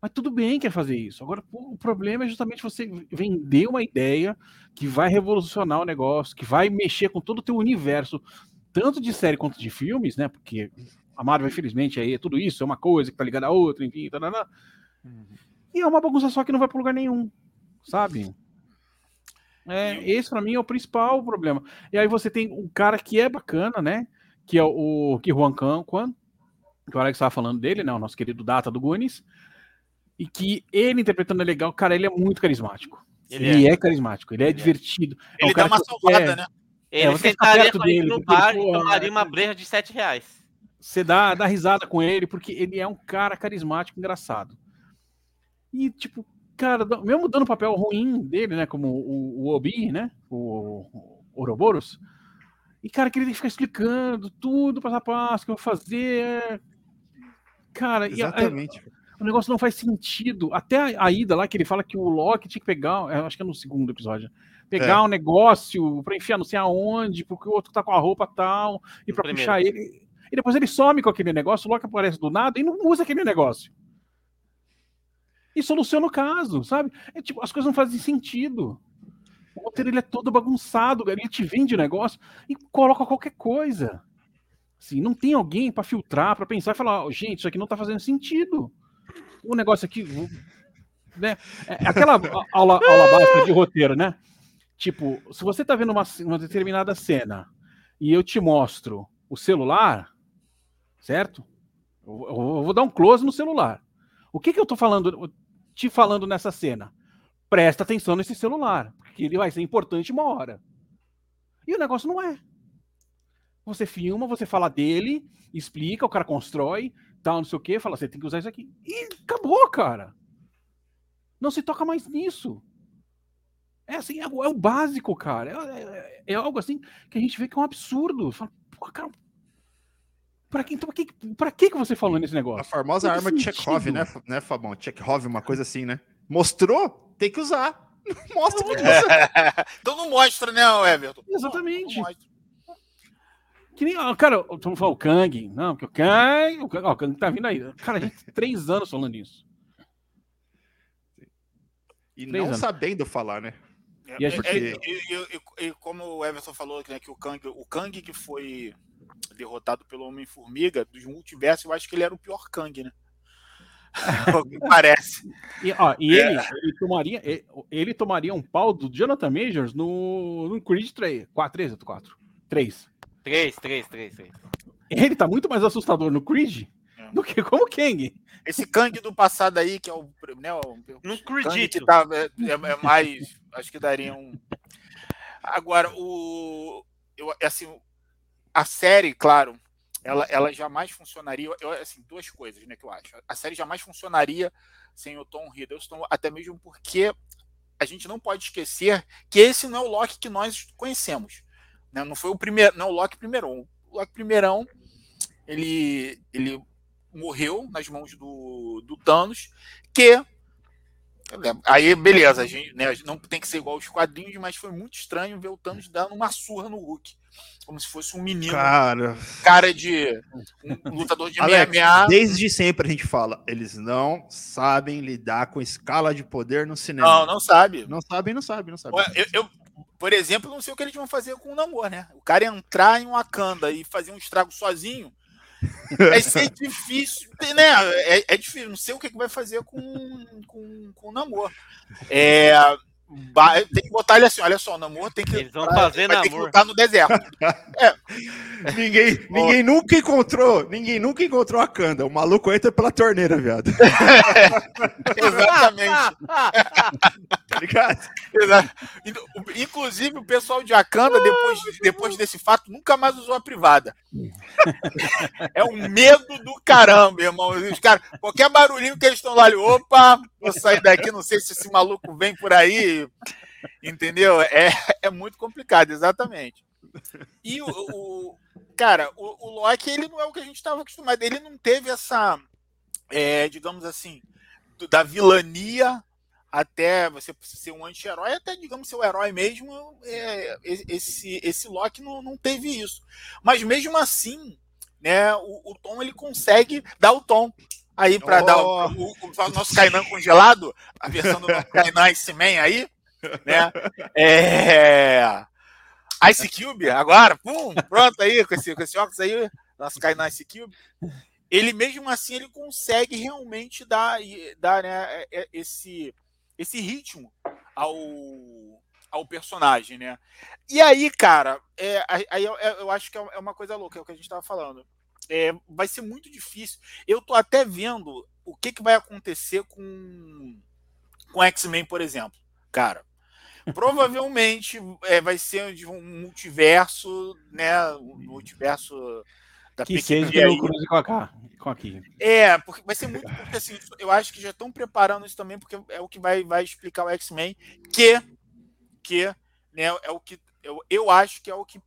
Mas tudo bem quer fazer isso. Agora, o problema é justamente você vender uma ideia que vai revolucionar o negócio, que vai mexer com todo o teu universo, tanto de série quanto de filmes, né? Porque a Marvel, infelizmente, aí é tudo isso, é uma coisa que tá ligada a outra, enfim, tarará. Uhum. E é uma bagunça só que não vai para lugar nenhum, sabe? É, esse para mim é o principal problema. E aí você tem um cara que é bacana, né? Que é o que Juan Kwan, que o Alex estava falando dele, né, o nosso querido Data do Gunis, e que ele interpretando é legal, cara, ele é muito carismático. Ele, ele é. é. carismático, ele é ele divertido. É ele é um dá uma salvada, né? Ele é, sentaria dele, no bar e tomaria uma breja de 7 reais. você dá, dá risada com ele, porque ele é um cara carismático, engraçado. E, tipo, cara, mesmo dando papel ruim dele, né? Como o, o Obi, né? O, o Ouroboros. E, cara, que ele tem que ficar explicando tudo passo a passo, que eu vou fazer. Cara, Exatamente. E a, o negócio não faz sentido. Até a, a, ida lá, que ele fala que o Loki tinha que pegar, acho que é no segundo episódio, pegar é. um negócio pra enfiar não sei aonde, porque o outro tá com a roupa tal, e pra Primeiro. puxar ele. E depois ele some com aquele negócio, o Loki aparece do nada e não usa aquele negócio. E soluciona o caso, sabe? É, tipo, as coisas não fazem sentido. O roteiro ele é todo bagunçado, ele te vende negócio e coloca qualquer coisa. Assim, não tem alguém para filtrar, para pensar e falar, oh, gente, isso aqui não tá fazendo sentido. O negócio aqui, né? É, é aquela aula, aula básica de roteiro, né? Tipo, se você tá vendo uma, uma determinada cena e eu te mostro o celular, certo? Eu, eu vou dar um close no celular. O que que eu tô falando, te falando nessa cena? Presta atenção nesse celular, porque ele vai ser importante uma hora. E o negócio não é. Você filma, você fala dele, explica, o cara constrói, tal, não sei o quê, fala, você tem que usar isso aqui. E acabou, cara. Não se toca mais nisso. É assim, é, é o básico, cara. É, é, é, algo assim que a gente vê que é um absurdo. Fala, pô, cara, Pra que, então, pra, que, pra que, que você falou nesse negócio? A famosa arma de Chekhov, né, né, Fabão? Chekhov, uma coisa assim, né? Mostrou, tem que usar. Mostra que usa. então não mostra, né, Everton? Exatamente. Não, não que nem, cara, vamos falar o Kang. Não, porque o Kang, o Kang, ó, o Kang tá vindo aí. Cara, a gente tem três anos falando isso. E três não anos. sabendo falar, né? E, é, e, e, e, como o Everton falou, né, que o Kang, o Kang que foi derrotado pelo Homem-Formiga, dos multiversos, eu acho que ele era o pior Kang, né? parece. E, ó, e é. ele, ele, tomaria, ele, ele, tomaria um pau do Jonathan Majors no, no Creed 3. 4, 3 ou 4? 3. 3, 3, 3, 3. Ele tá muito mais assustador no Creed é. do que como Kang. Esse Kang do passado aí, que é o. Né, o não acredito. Que tá, é, é, é, mais. acho que daria um. Agora, o. Eu, assim, a série, claro, ela, ela jamais funcionaria. Eu, assim, duas coisas né, que eu acho. A série jamais funcionaria sem o Tom Hiddleston, até mesmo porque a gente não pode esquecer que esse não é o Loki que nós conhecemos. Né? Não foi o primeiro, não o Loki primeirão. O Loki primeirão, ele, ele morreu nas mãos do, do Thanos, que Aí, beleza, a gente né, não tem que ser igual os quadrinhos, mas foi muito estranho ver o Thanos dando uma surra no Hulk como se fosse um menino. Cara, cara de um lutador de Alex, MMA. Desde sempre a gente fala, eles não sabem lidar com escala de poder no cinema. Não, não sabe. Não sabem, não sabem, não sabem. Eu, eu, por exemplo, não sei o que eles vão fazer com o Namor, né? O cara entrar em Wakanda e fazer um estrago sozinho. Vai ser difícil, né? É, é, difícil. Não sei o que vai fazer com, com, com o Namor. É, tem que botar ele assim, olha só, o namoro tem que. Eles vão fazer vai que lutar no deserto. é. Ninguém, ninguém nunca encontrou, ninguém nunca encontrou a Kanda. O maluco entra pela torneira, viado. Exatamente. tá ligado? Inclusive, o pessoal de Akanda, depois, depois desse fato, nunca mais usou a privada. É um medo do caramba, irmão. Os cara, qualquer barulhinho que eles estão lá, opa, vou sair daqui, não sei se esse maluco vem por aí. Entendeu? É, é muito complicado, exatamente. E o, o cara, o, o Loki, ele não é o que a gente estava acostumado. Ele não teve essa, é, digamos assim, da vilania até você ser um anti-herói, até, digamos, ser o herói mesmo, é, esse, esse Loki não, não teve isso. Mas mesmo assim, né, o, o Tom ele consegue dar o tom aí para oh. dar o, o, o, nosso Kainan congelado, a versão do Kainan Ice Man aí, né? É... Ice Cube, agora, pum, pronto aí, com esse, com esse óculos aí, nosso Kainan Ice Cube. Ele mesmo assim ele consegue realmente dar, dar né, é, é, esse, esse ritmo ao, ao personagem, né? E aí, cara, é, aí eu, eu acho que é uma coisa louca, é o que a gente estava falando é, vai ser muito difícil. Eu tô até vendo o que, que vai acontecer com, com X-Men, por exemplo. Cara, provavelmente é, vai ser de um multiverso, né? Um multiverso da que seja pelo Cruz com a com aqui. É, porque vai ser muito porque assim, eu acho que já estão preparando isso também porque é o que vai, vai explicar o X-Men que que né, é o que eu, eu acho que é o que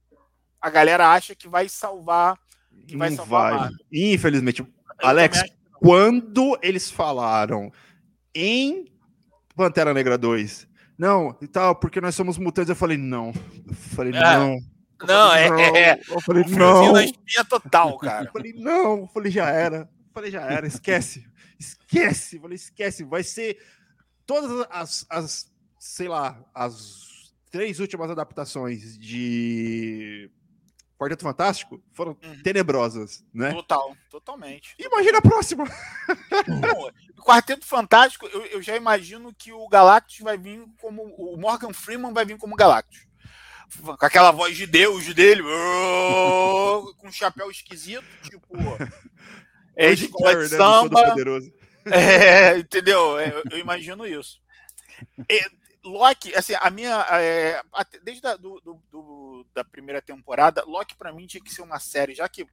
a galera acha que vai salvar que vai Não salvar vai. Infelizmente, Alex, quando eles falaram em Pantera Negra 2, não, e tal, porque nós somos mutantes, eu falei, não. Eu falei, É. não. Eu Não, falei, é- é- Eu falei, não. na espinha total, cara. Eu falei, não. Eu falei, já era. Eu falei, já era, esquece. Esquece. Eu falei, esquece. Vai ser todas as, as sei lá, as três últimas adaptações de Quarteto Fantástico foram Uhum. tenebrosas, né? Total, totalmente. Imagina a próxima. O Quarteto Fantástico, eu, eu já imagino que o Galactus vai vir como. O Morgan Freeman vai vir como Galactus. Com aquela voz de Deus dele, "Oh", com um chapéu esquisito, tipo. É Carrey, de né, samba. É, entendeu? É, eu, imagino isso. É, Loki, assim, a minha. é, desde a, do, do- do- da primeira temporada, Loki pra mim tinha que ser uma série, já que.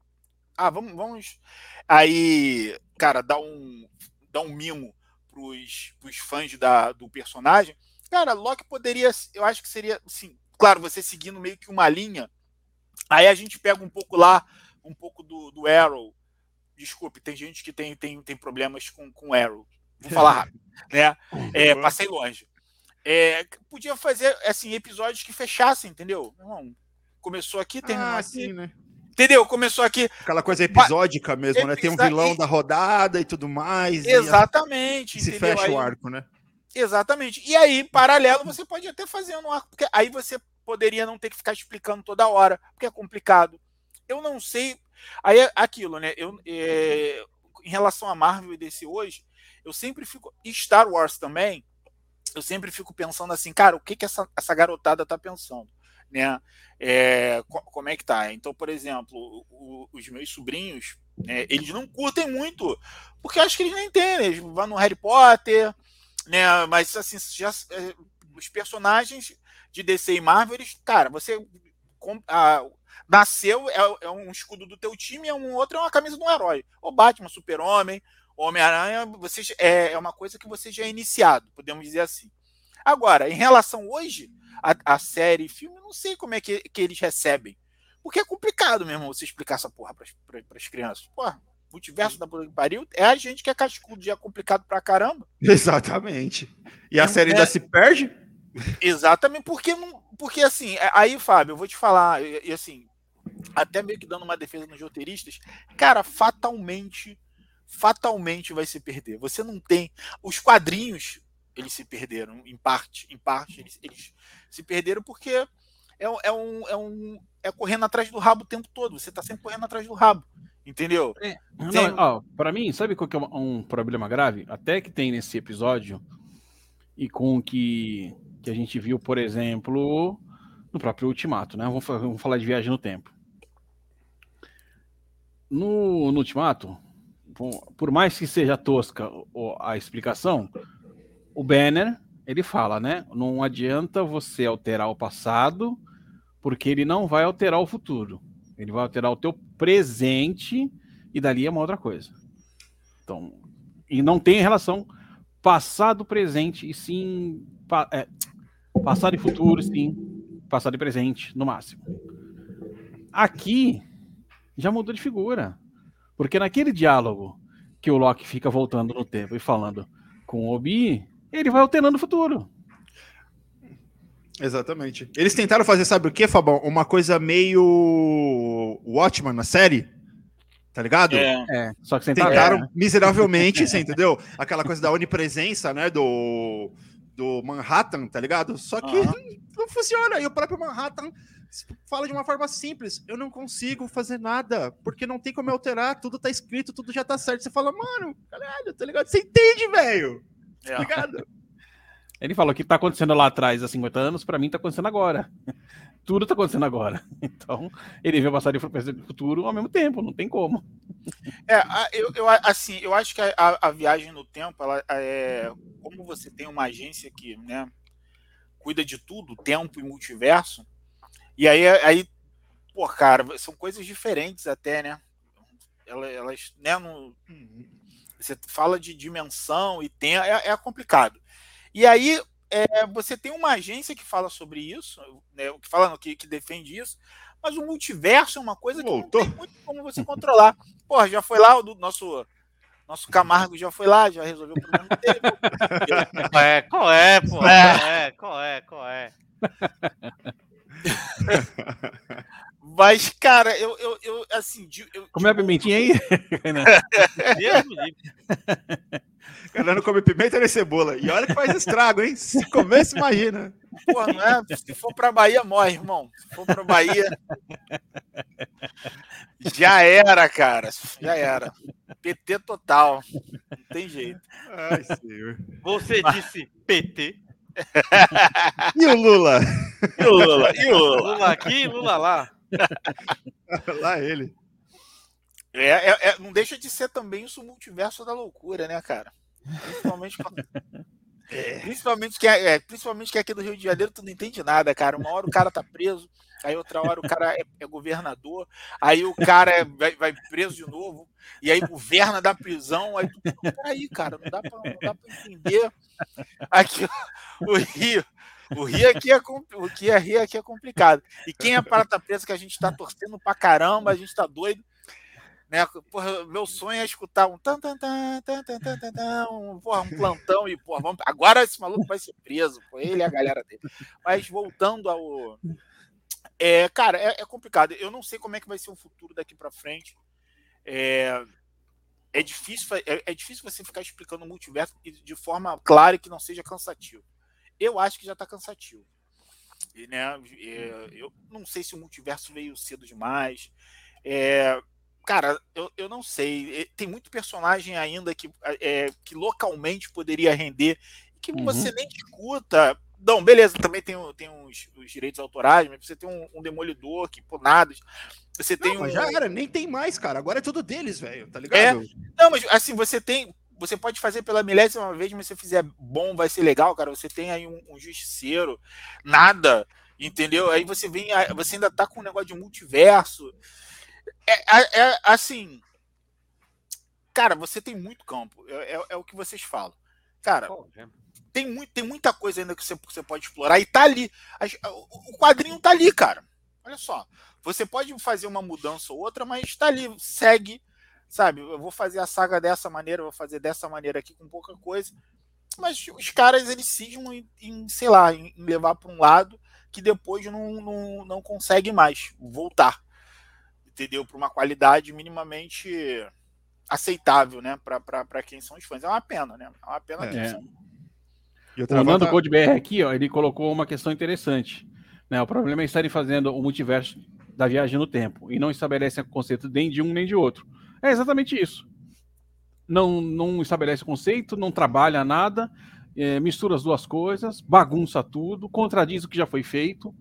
Ah, vamos. vamos aí, cara, dar um, dar um mimo pros, pros fãs da, do personagem. Cara, Loki poderia. Eu acho que seria. Assim, claro, você seguindo meio que uma linha. Aí a gente pega um pouco lá, um pouco do, do Arrow. Desculpe, tem gente que tem, tem, tem problemas com, com Arrow. Vou falar rápido, né? É, passei longe. É, podia fazer assim episódios que fechassem, entendeu? Não, começou aqui, terminou Ah, aqui. sim, né? Entendeu? Começou aqui. Aquela coisa episódica mesmo, né? Tem um vilão da rodada e tudo mais. e Exatamente. se fecha o arco, né? Exatamente. E aí, paralelo, você pode até fazer um arco, porque aí você poderia não ter que ficar explicando toda hora, porque é complicado. Eu não sei. Aí é aquilo, né? Eu, é, em relação a Marvel e DC hoje, eu sempre fico. E Star Wars também, eu sempre fico pensando assim, cara, o que, que essa, essa garotada tá pensando? Né? É, co- como é que tá? Então, por exemplo, o- os meus sobrinhos, né, eles não curtem muito, porque eu acho que eles não entendem. Eles vão no Harry Potter, né? Mas assim, já, é, os personagens de DC e Marvel, eles, cara, você com- a- nasceu, é, é um escudo do teu time, é um outro é uma camisa de um herói. O Batman, Super-Homem, Homem-Aranha, você é, é uma coisa que você já é iniciado, podemos dizer assim. Agora, em relação hoje, a, a série, filme, eu não sei como é que, que eles recebem. Porque é complicado mesmo você explicar essa porra para as crianças. Porra, multiverso da puta que pariu, é a gente que é cascudo, já é complicado pra caramba. Exatamente. E a É, série é- ainda se perde? Exatamente, porque não. Porque assim, é- aí, Fábio, eu vou te falar, e, e, assim, até meio que dando uma defesa nos roteiristas, cara, fatalmente, fatalmente vai se perder. Você não tem. Os quadrinhos, eles se perderam, em parte, em parte, eles, eles se perderam porque é, é um. É um. É correndo atrás do rabo o tempo todo. Você tá sempre correndo atrás do rabo. Entendeu? Tem- ó, pra mim, sabe qual que é um, um problema grave? Até que tem nesse episódio, e com o que, que a gente viu, por exemplo, no próprio Ultimato, né? Vamos, vamos falar de viagem no tempo. No, no Ultimato, bom, por mais que seja tosca a explicação, o Banner, ele fala, né? Não adianta você alterar o passado, porque ele não vai alterar o futuro. Ele vai alterar o teu presente e dali é uma outra coisa. Então, e não tem relação passado, presente e sim pa- é, passado e futuro, sim, passado e presente no máximo. Aqui já mudou de figura, porque naquele diálogo que o Loki fica voltando no tempo e falando com o Obi, ele vai alterando o futuro. Exatamente. Eles tentaram fazer, sabe o que, Fabão? Uma coisa meio Watchman na série. Tá ligado? É, só que sem tá Tentaram né? miseravelmente, você entendeu? Aquela coisa da onipresença, né? Do, do Manhattan, tá ligado? Só que não funciona. E o próprio Manhattan fala de uma forma simples. Eu não consigo fazer nada, porque não tem como eu alterar. Tudo tá escrito, tudo já tá certo. Você fala, mano, caralho, tá ligado? Você entende, velho? É. Tá ligado? Ele falou que tá acontecendo lá atrás há 50 anos, pra mim tá acontecendo agora. Tudo tá acontecendo agora. Então, ele vê o passado e e o futuro ao mesmo tempo, não tem como. É, eu, eu, assim, eu acho que a, a- viagem no tempo, ela é. Como você tem uma agência que, né, cuida de tudo, tempo e multiverso, e aí, aí pô, cara, são coisas diferentes até, né? elas, né, no, você fala de dimensão e tem, é, é complicado. E aí é, você tem uma agência que fala sobre isso, né, que fala que, que defende isso, mas o multiverso é uma coisa que Voltou. não tem muito como você controlar. Porra, já foi lá o nosso nosso Camargo já foi lá, já resolveu o problema dele. qual é, qual é, pô? É. Qual é, qual é, qual é? Mas, cara, eu, eu, eu assim. Eu, Como é a pimentinha aí? cara não come pimenta nem cebola. E olha que faz estrago, hein? Se comer, se imagina. Porra, não é? Se for pra Bahia, morre, irmão. Se for pra Bahia. Já era, cara. Já era. PT total. Não tem jeito. Ai, senhor. Você Mas... disse PT? e o Lula? E o Lula? E o Lula? Lula aqui, Lula lá. lá ele. É, é, é, não deixa de ser também o multiverso da loucura, né, cara? Principalmente é. Principalmente, que é, é, principalmente que aqui do Rio de Janeiro tu não entende nada, cara. Uma hora o cara tá preso, aí outra hora o cara é, é governador, aí o cara é, vai, vai, preso de novo, e aí governa da prisão. Aí tu, peraí, cara, não dá pra, não dá pra entender. Aqui, o Rio. O Rio aqui é, o que é Rio aqui é complicado. E quem é parada presa que a gente tá torcendo pra caramba, a gente tá doido. Né? Porra, meu sonho é escutar um tan tan tan tan tan tan tan, um, porra, um plantão e porra, vamos, agora esse maluco vai ser preso, pô, ele e a galera dele. Mas voltando ao é, cara, é, é, complicado. Eu não sei como é que vai ser o futuro daqui para frente. É, é difícil, é, é, difícil você ficar explicando o multiverso de forma clara e que não seja cansativo. Eu acho que já está cansativo. E, né, é, eu não sei se o multiverso veio cedo demais. É, cara, eu, eu não sei. Tem muito personagem ainda que, é, que localmente poderia render que uhum. você nem escuta. Não, beleza, também tem, tem os, os direitos autorais, mas você tem um, um demolidor que, por nada. Você tem não, um... já era, nem tem mais, cara. Agora é tudo deles, velho, tá ligado? É. Não, mas assim, você tem. Você pode fazer pela milésima vez, mas se você fizer bom, vai ser legal, cara. Você tem aí um, um justiceiro, nada, entendeu? Aí você vem, você ainda tá com um negócio de multiverso. É, é, é assim. Cara, você tem muito campo. É, é, é o que vocês falam. Cara, tem, muito, tem muita coisa ainda que você, você pode explorar e tá ali. O quadrinho tá ali, cara. Olha só. Você pode fazer uma mudança ou outra, mas tá ali, segue, sabe? Eu vou fazer a saga dessa maneira, vou fazer dessa maneira aqui com pouca coisa. Mas os caras, eles cismam em, em sei lá, em, em levar para um lado que depois não, não, não consegue mais voltar. Entendeu? Para uma qualidade minimamente aceitável, né? Para quem são os fãs. É uma pena, né? É uma pena. É. O Nando Code BR aqui, ó, ele colocou uma questão interessante. Né? O problema é estarem fazendo o multiverso da viagem no tempo e não estabelecem o conceito nem de um nem de outro. É exatamente isso. Não, não estabelece conceito, não trabalha nada, é, mistura as duas coisas, bagunça tudo, contradiz o que já foi feito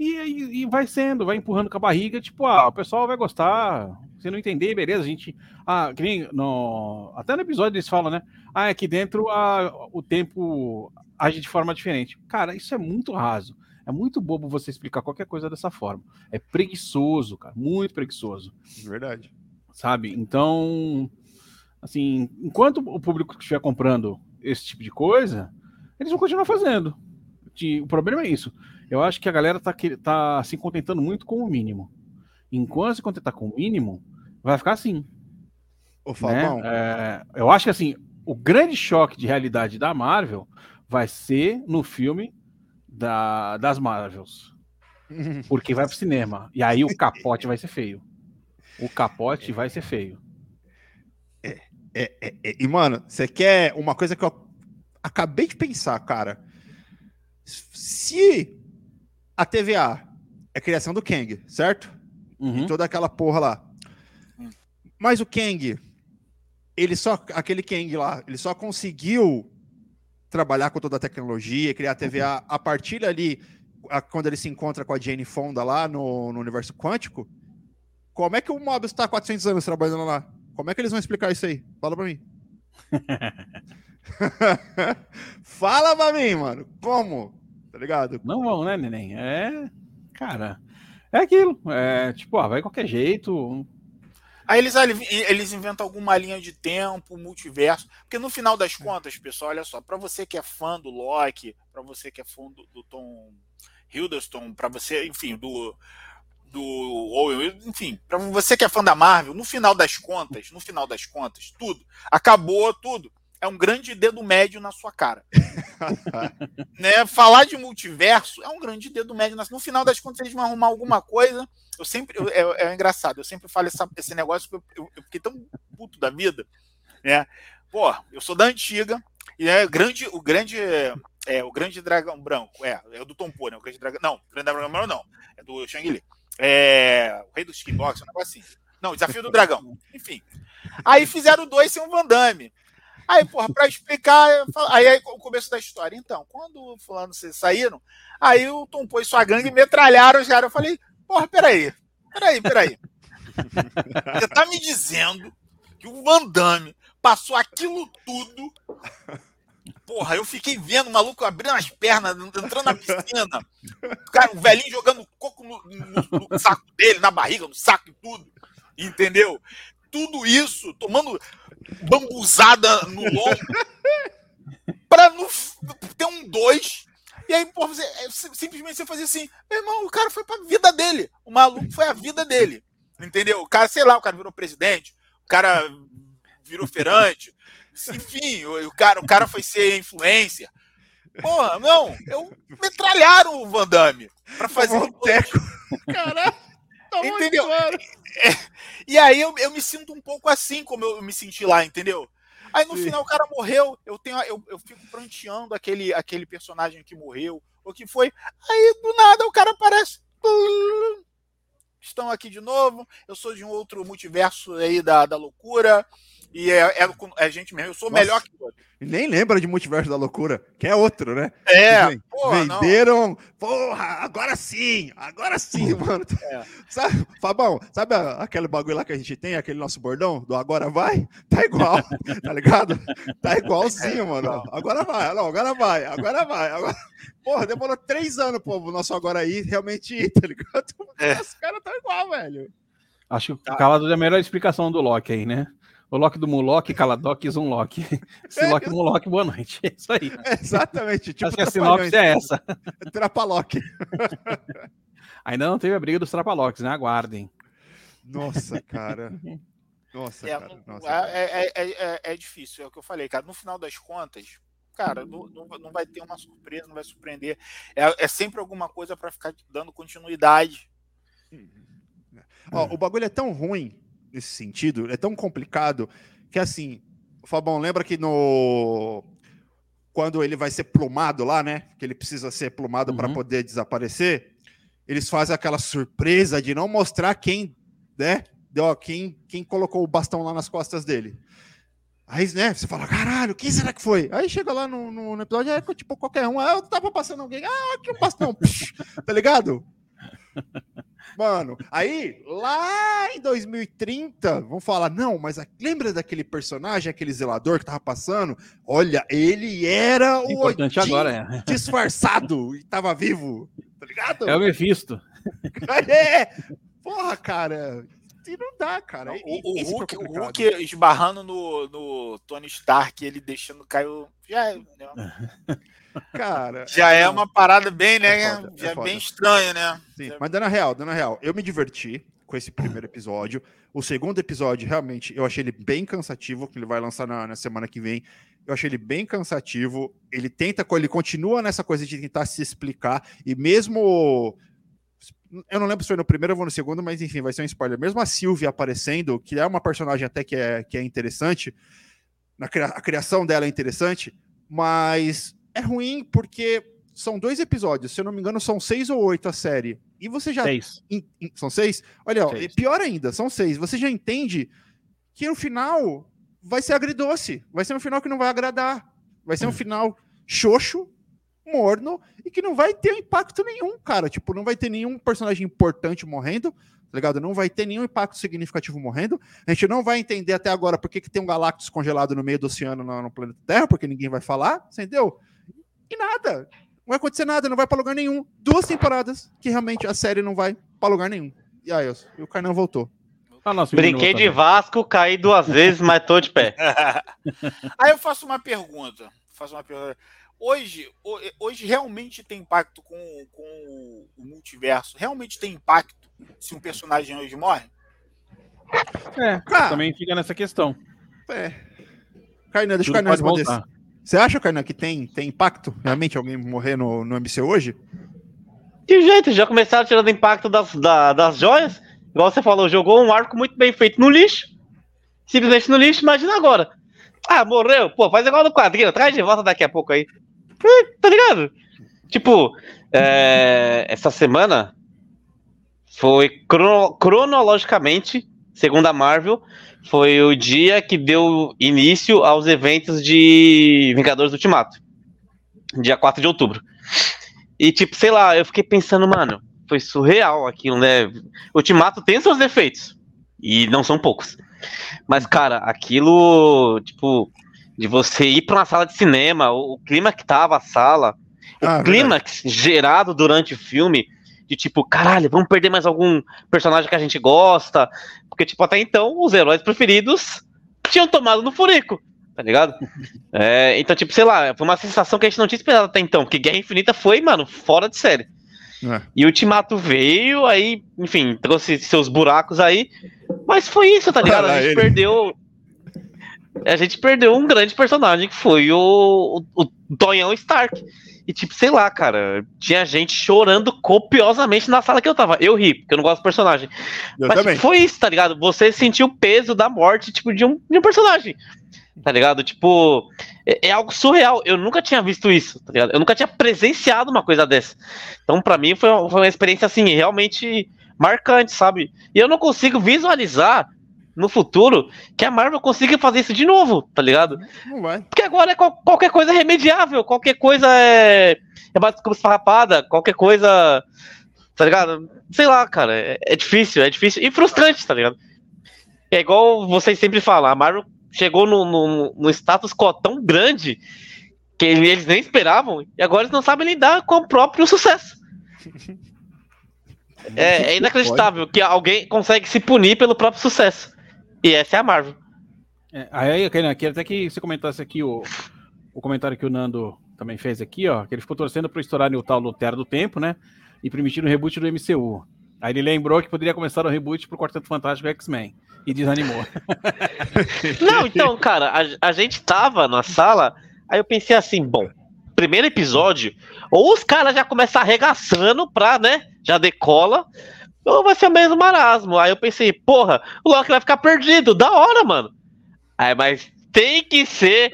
e, e, e, vai sendo, vai empurrando com a barriga, tipo, ah, o pessoal vai gostar, se não entender, beleza, a gente. Ah, que nem no, até no episódio eles falam, né? Ah, aqui dentro ah, o tempo age de forma diferente. Cara, isso é muito raso. É muito bobo você explicar qualquer coisa dessa forma. É preguiçoso, cara, muito preguiçoso. Verdade. Sabe? Então, assim, enquanto o público estiver comprando esse tipo de coisa, eles vão continuar fazendo. O problema é isso. Eu acho que a galera tá, tá se contentando muito com o mínimo. Enquanto se contentar com o mínimo, vai ficar assim. O Falcão. Né? É, eu acho que assim, o grande choque de realidade da Marvel vai ser no filme da, das Marvels. Porque vai pro cinema. E aí o capote vai ser feio. O capote vai ser feio. É, é, é, é. E, mano, você quer uma coisa que eu acabei de pensar, cara. Se a TVA é criação do Kang, certo? Uhum. E toda aquela porra lá. Mas o Kang, ele só. Aquele Kang lá, ele só conseguiu trabalhar com toda a tecnologia, criar a TVA a partir ali, a, quando ele se encontra com a Jane Fonda lá no, no universo quântico. Como é que o Mobius está há 400 anos trabalhando lá? Como é que eles vão explicar isso aí? Fala pra mim. Fala pra mim, mano. Como? Tá ligado? Não vão, né, neném? É. Cara. É aquilo. É tipo, ah, vai de qualquer jeito. Aí eles, eles inventam alguma linha de tempo, multiverso. Porque no final das contas, pessoal, olha só, para você que é fã do Loki, para você que é fã do, do Tom Hiddleston, para você, enfim, do. Do enfim, para você que é fã da Marvel, no final das contas, no final das contas, tudo. Acabou tudo é um grande dedo médio na sua cara. né? Falar de multiverso é um grande dedo médio. Na... No final das contas, eles vão arrumar alguma coisa. Eu sempre. Eu, é, é, engraçado, eu sempre falo essa, esse negócio porque eu, eu, fiquei tão puto da vida. Né? Pô, eu sou da antiga, e é grande, o grande. É, o grande dragão branco. É, é o do Tom Poe, né? O grande dragão. Não, o grande dragão branco não. É do Shang-Li. É, o rei do kickbox, um negócio assim. Não, desafio do dragão. Enfim. Aí fizeram dois sem um Van Damme. Aí, porra, pra explicar, aí, aí o começo da história. Então, quando fulano vocês saíram, aí o Tom Pô e sua gangue metralharam caras. Eu falei, porra, peraí, peraí, peraí. Você tá me dizendo que o Van Damme passou aquilo tudo. Porra, eu fiquei vendo o maluco abrindo as pernas, entrando na piscina. O, cara, o velhinho jogando coco no, no, no saco dele, na barriga, no saco e tudo. Entendeu? Tudo isso, tomando bambuzada no lombo para ter um dois. E aí, pô, você, é, simplesmente você fazia assim, meu irmão, o cara foi pra vida dele. O maluco foi a vida dele. Entendeu? O cara, sei lá, o cara virou presidente, o cara virou feirante. Enfim, o, o cara, o cara foi ser influência. Porra, não, eu metralharam o Van Damme pra fazer um teco. Caralho, tá entendeu? É, e aí eu, eu me sinto um pouco assim como eu me senti lá, entendeu? Aí no Sim. final o cara morreu, eu tenho eu, eu fico pranteando aquele, aquele personagem que morreu, o que foi. Aí do nada o cara aparece. Estão aqui de novo, eu sou de um outro multiverso aí da, da loucura. E é, é, é gente mesmo, eu sou Nossa, melhor que o outro. Nem lembra de Multiverso da Loucura, que é outro, né? É. Porra, venderam. Não. Porra, agora sim, agora sim, mano. É. Sabe, Fabão, sabe aquele bagulho lá que a gente tem, aquele nosso bordão do agora vai? Tá igual, tá ligado? Tá igualzinho, mano. Agora vai, não, agora vai, agora vai. Agora... Porra, demorou três anos, pô, o nosso agora aí realmente ir, tá ligado? É. Os caras tão igual, velho. Acho que o Calado é a melhor explicação do Loki aí, né? O Loki do Mulok, Caladoc e Zunlock. Silock é, Mulok, boa noite. É isso aí. É exatamente. Tipo Acho que a sinopse é essa. Trapaloc. Ainda não teve a briga dos Trapalocs, né? Aguardem. Nossa, cara. Nossa, é, cara. Nossa, é, é, é, é, difícil, é o que eu falei, cara. No final das contas, cara, não, não vai ter uma surpresa, não vai surpreender. É, é sempre alguma coisa para ficar dando continuidade. Ó, o bagulho é tão ruim nesse sentido, é tão complicado que assim, Fabão, lembra que no quando ele vai ser plumado lá, né? Que ele precisa ser plumado uhum. para poder desaparecer, eles fazem aquela surpresa de não mostrar quem, né? Deu, quem, quem colocou o bastão lá nas costas dele. Aí, né, você fala, caralho, quem será que foi? Aí chega lá no, no, no episódio, é tipo qualquer um, ah, eu tava passando alguém, ah, aqui um bastão, tá ligado? Mano, aí, lá em 2030, vão falar, não, mas lembra daquele personagem, aquele zelador que tava passando? Olha, ele era o Importante Odin agora, é. disfarçado e tava vivo, tá ligado? É o Mephisto. É, porra, cara, e não dá, cara. o, o, Hulk, é o Hulk esbarrando no, no Tony Stark, ele deixando cair o. Já é, né? Cara. Já é, é uma parada bem, né? É foda, já é, bem estranho, né? Sim, mas dando real, dando real, eu me diverti com esse primeiro episódio. O segundo episódio, realmente, eu achei ele bem cansativo, que ele vai lançar na, na semana que vem. Eu achei ele bem cansativo. Ele tenta, ele continua nessa coisa de tentar se explicar, e mesmo. Eu não lembro se foi no primeiro ou no segundo, mas enfim, vai ser um spoiler. Mesmo a Sylvie aparecendo, que é uma personagem até que é, que é interessante, na, a criação dela é interessante, mas é ruim porque são dois episódios, se eu não me engano, são seis ou oito a série. E você já. Seis. In, in, são seis? Olha, seis. Ó, pior ainda, são seis. Você já entende que no final vai ser agridoce. Vai ser um final que não vai agradar. Vai ser um hum. final xoxo, morno e que não vai ter impacto nenhum, cara. Tipo, não vai ter nenhum personagem importante morrendo, tá ligado? Não vai ter nenhum impacto significativo morrendo. A gente não vai entender até agora por que, que tem um Galactus congelado no meio do oceano no, no planeta Terra, porque ninguém vai falar, entendeu? E nada. Não vai acontecer nada, não vai para lugar nenhum. Duas temporadas que realmente a série não vai para lugar nenhum. E aí, e o Carnão voltou. Ah, Brinquei de Vasco, caí duas vezes, mas tô de pé. Aí eu faço uma pergunta. Faço uma pergunta. Hoje, hoje realmente tem impacto com, com o multiverso? Realmente tem impacto se um personagem hoje morre? É, Cara, também fica nessa questão. É. Kainan, deixa o Kainan responder. Você acha, Kainan, que tem, tem impacto realmente alguém morrer no, no MCU hoje? Que jeito, já começaram tirando impacto das, da, das joias. Igual você falou, jogou um arco muito bem feito no lixo. Simplesmente no lixo, imagina agora. Ah, morreu. Pô, faz igual no quadrinho, traz de volta daqui a pouco aí. Tá ligado? Tipo, é, essa semana foi crono, cronologicamente, segundo a Marvel, foi o dia que deu início aos eventos de Vingadores Ultimato. Dia 4 de outubro. E, tipo, sei lá, eu fiquei pensando, mano, foi surreal aquilo, né? Ultimato tem seus defeitos. E não são poucos. Mas, cara, aquilo, tipo, de você ir para uma sala de cinema, o, o, clima que tava a sala, ah, o clima gerado durante o filme, de tipo, caralho, vamos perder mais algum personagem que a gente gosta. Porque, tipo, até então, os heróis preferidos tinham tomado no furico, tá ligado? É, então, tipo, sei lá, foi uma sensação que a gente não tinha esperado até então, porque Guerra Infinita foi, mano, fora de série. É. E o Ultimato veio, aí, enfim, trouxe seus buracos aí. Mas foi isso, tá ligado? A gente perdeu. A gente perdeu um grande personagem que foi o, o, o Tonhão Stark. E, tipo, sei lá, cara, tinha gente chorando copiosamente na sala que eu tava. Eu ri, porque eu não gosto do personagem. Eu Mas também. foi isso, tá ligado? Você sentiu o peso da morte, tipo, de um, de um personagem tá ligado? Tipo, é, é, algo surreal. Eu nunca tinha visto isso, tá ligado? Eu nunca tinha presenciado uma coisa dessa. Então, para mim, foi uma, foi uma experiência, assim, realmente marcante, sabe? E eu não consigo visualizar no futuro que a Marvel consiga fazer isso de novo, tá ligado? Não vai. Porque agora é qual, qualquer coisa é remediável, qualquer coisa é, é como esfarrapada, qualquer coisa, tá ligado? Sei lá, cara, é, é difícil, é difícil e frustrante, tá ligado? É igual vocês sempre falam, a Marvel chegou no, no, no status quo tão grande que eles nem esperavam e agora eles não sabem lidar com o próprio sucesso. É, é, inacreditável que alguém consegue se punir pelo próprio sucesso. E essa é a Marvel. É, aí, eu queria até que você comentasse aqui o, o comentário que o Nando também fez aqui, ó, que ele ficou torcendo para estourar o tal Lutero do Tempo, né? E permitir o reboot do MCU. Aí ele lembrou que poderia começar o reboot pro Quarteto Fantástico X-Men. E desanimou. Não, então, cara, a, a gente tava na sala, aí eu pensei assim, bom, primeiro episódio, ou os caras já começam arregaçando pra, né, já decola, ou vai ser o mesmo marasmo. Aí eu pensei, porra, o Loki vai ficar perdido, da hora, mano. Aí, mas tem que ser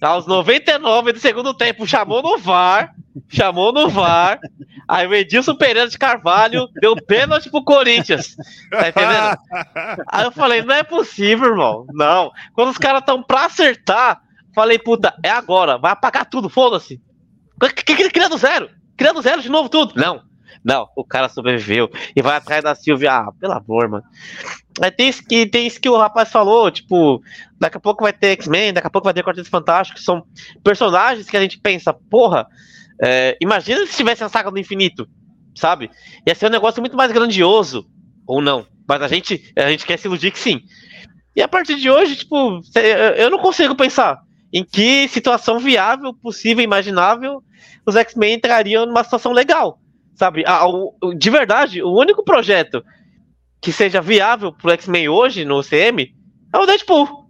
aos 99 do segundo tempo, chamou no VAR, chamou no VAR, aí o Edilson Pereira de Carvalho deu pênalti pro Corinthians, tá entendendo? Aí eu falei, não é possível, irmão, não. Quando os caras estão pra acertar, falei, puta, é agora, vai apagar tudo, foda-se. Cria do zero, cria do zero de novo tudo. Não, não, o cara sobreviveu e vai atrás da Silvia. Ah, pelo amor, mano. Aí tem isso que, tem isso que o rapaz falou, tipo, daqui a pouco vai ter X-Men, daqui a pouco vai ter Quarteto Fantástico, são personagens que a gente pensa, porra, é, imagina se tivesse a saga do infinito, sabe? Ia ser um negócio muito mais grandioso, ou não. Mas a gente, a gente quer se iludir que sim. E a partir de hoje, tipo, eu não consigo pensar em que situação viável, possível, imaginável, os X-Men entrariam numa situação legal. Sabe? Ah, o, de verdade, o único projeto que seja viável pro X-Men hoje no CM é o Deadpool.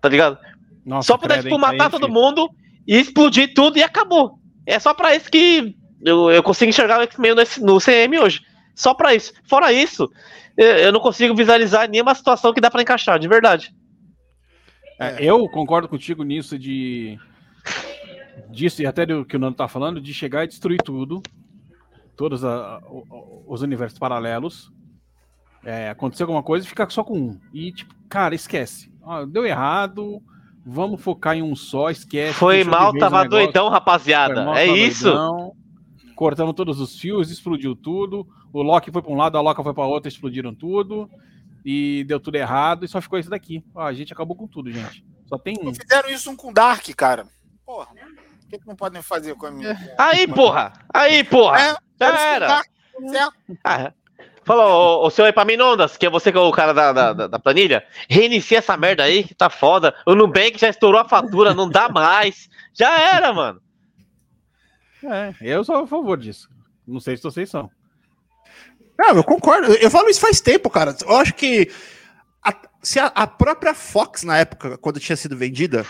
Tá ligado? Nossa, só pro Deadpool matar todo mundo e explodir tudo e acabou. É só pra isso que eu, eu consigo enxergar o X-Men no, no CM hoje. Só pra isso. Fora isso, eu, eu não consigo visualizar nenhuma situação que dá para encaixar, de verdade. É, eu concordo contigo nisso de disso e até do que o Nando tá falando, de chegar e destruir tudo todos a, os universos paralelos. É, aconteceu alguma coisa e ficar só com um. E, tipo, cara, esquece. Ó, deu errado. Vamos focar em um só, esquece. Foi mal, tava doidão, rapaziada. Mal, é isso. Doidão. Cortamos todos os fios, explodiu tudo. O Loki foi para um lado, a Loki foi para outro, explodiram tudo. E deu tudo errado e só ficou isso daqui. Ó, a gente acabou com tudo, gente. Só tem um. Fizeram isso com Dark, cara. Porra. Por que, que não podem fazer com a minha? Aí, porra! Aí, porra! É. Já era. Ah, Falou, o, o seu Epaminondas, que é você que é o cara da, da, da, planilha, reinicia essa merda aí que tá foda. O Nubank já estourou a fatura, não dá mais. Já era, mano. É, eu sou a favor disso. Não sei se vocês são. Não, eu concordo. Eu falo isso faz tempo, cara. Eu acho que a, se a, a própria Fox, na época, quando tinha sido vendida,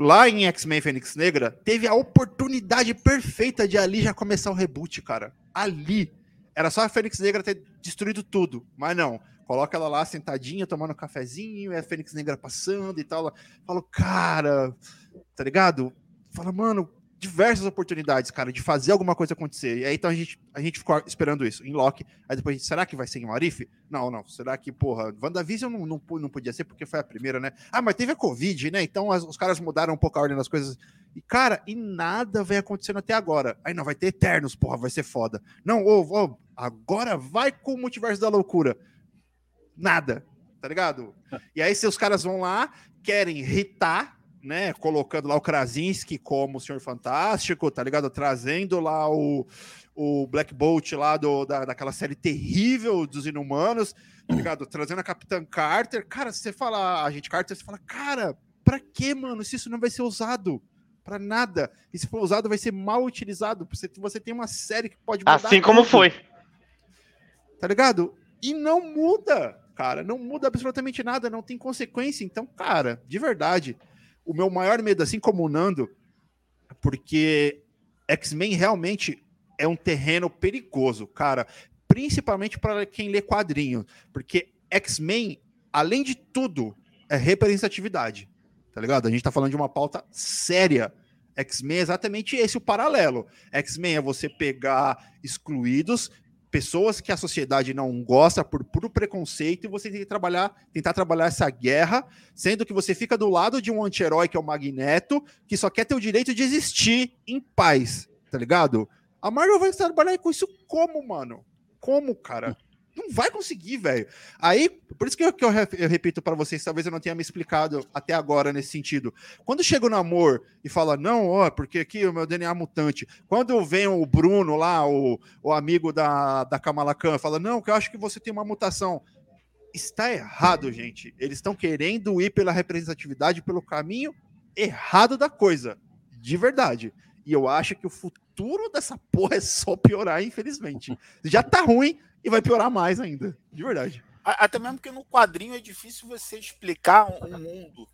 lá em X-Men Fênix Negra, teve a oportunidade perfeita de ali já começar o reboot, cara. Ali. Era só a Fênix Negra ter destruído tudo. Mas não. Coloca ela lá sentadinha, tomando um cafezinho, e a Fênix Negra passando e tal. Falo, cara, tá ligado? Fala, mano, diversas oportunidades, cara, de fazer alguma coisa acontecer. E aí então a gente, a gente ficou esperando isso em Loki. Aí depois a gente, será que vai ser em Marif? Não, não. Será que, porra, WandaVision não, não, não podia ser porque foi a primeira, né? Ah, mas teve a Covid, né? Então as, os caras mudaram um pouco a ordem das coisas. E, cara, e nada vem acontecendo até agora. Aí não, vai ter Eternos, porra, vai ser foda. Não, ô, ô, agora vai com o multiverso da loucura. Nada, tá ligado? E aí se os caras vão lá, querem irritar né, colocando lá o Krasinski como o Senhor Fantástico, tá ligado? Trazendo lá o, o Black Bolt lá do, da, daquela série terrível dos Inumanos, tá ligado? Trazendo a Capitã Carter. Cara, se você fala a gente Carter, você fala, cara, pra que, mano? Se isso não vai ser usado para nada. E se for usado, vai ser mal utilizado. Você, você tem uma série que pode mudar. Assim como tudo. foi. Tá ligado? E não muda, cara. Não muda absolutamente nada, não tem consequência. Então, cara, de verdade o meu maior medo, assim como o Nando, porque X-Men realmente é um terreno perigoso, cara, principalmente para quem lê quadrinho, porque X-Men, além de tudo, é representatividade, tá ligado? A gente tá falando de uma pauta séria. X-Men é exatamente esse o paralelo. X-Men é você pegar excluídos pessoas que a sociedade não gosta por puro preconceito e você tem que trabalhar, tentar trabalhar essa guerra, sendo que você fica do lado de um anti-herói que é o Magneto, que só quer ter o direito de existir em paz, tá ligado? A Marvel vai trabalhar com isso como, mano? Como, cara? Não vai conseguir, velho. Aí, por isso que eu, que eu, eu repito para vocês, talvez eu não tenha me explicado até agora nesse sentido. Quando chega o namor e fala, não, ó, porque aqui o meu DNA é mutante. Quando vem o Bruno lá, o, o amigo da, da Kamala Khan, fala, não, que eu acho que você tem uma mutação. Está errado, gente. Eles estão querendo ir pela representatividade, pelo caminho errado da coisa. De verdade. E eu acho que o futuro dessa porra é só piorar, infelizmente. Já tá ruim, e vai piorar mais ainda, de verdade. Até mesmo porque no quadrinho é difícil você explicar um, mundo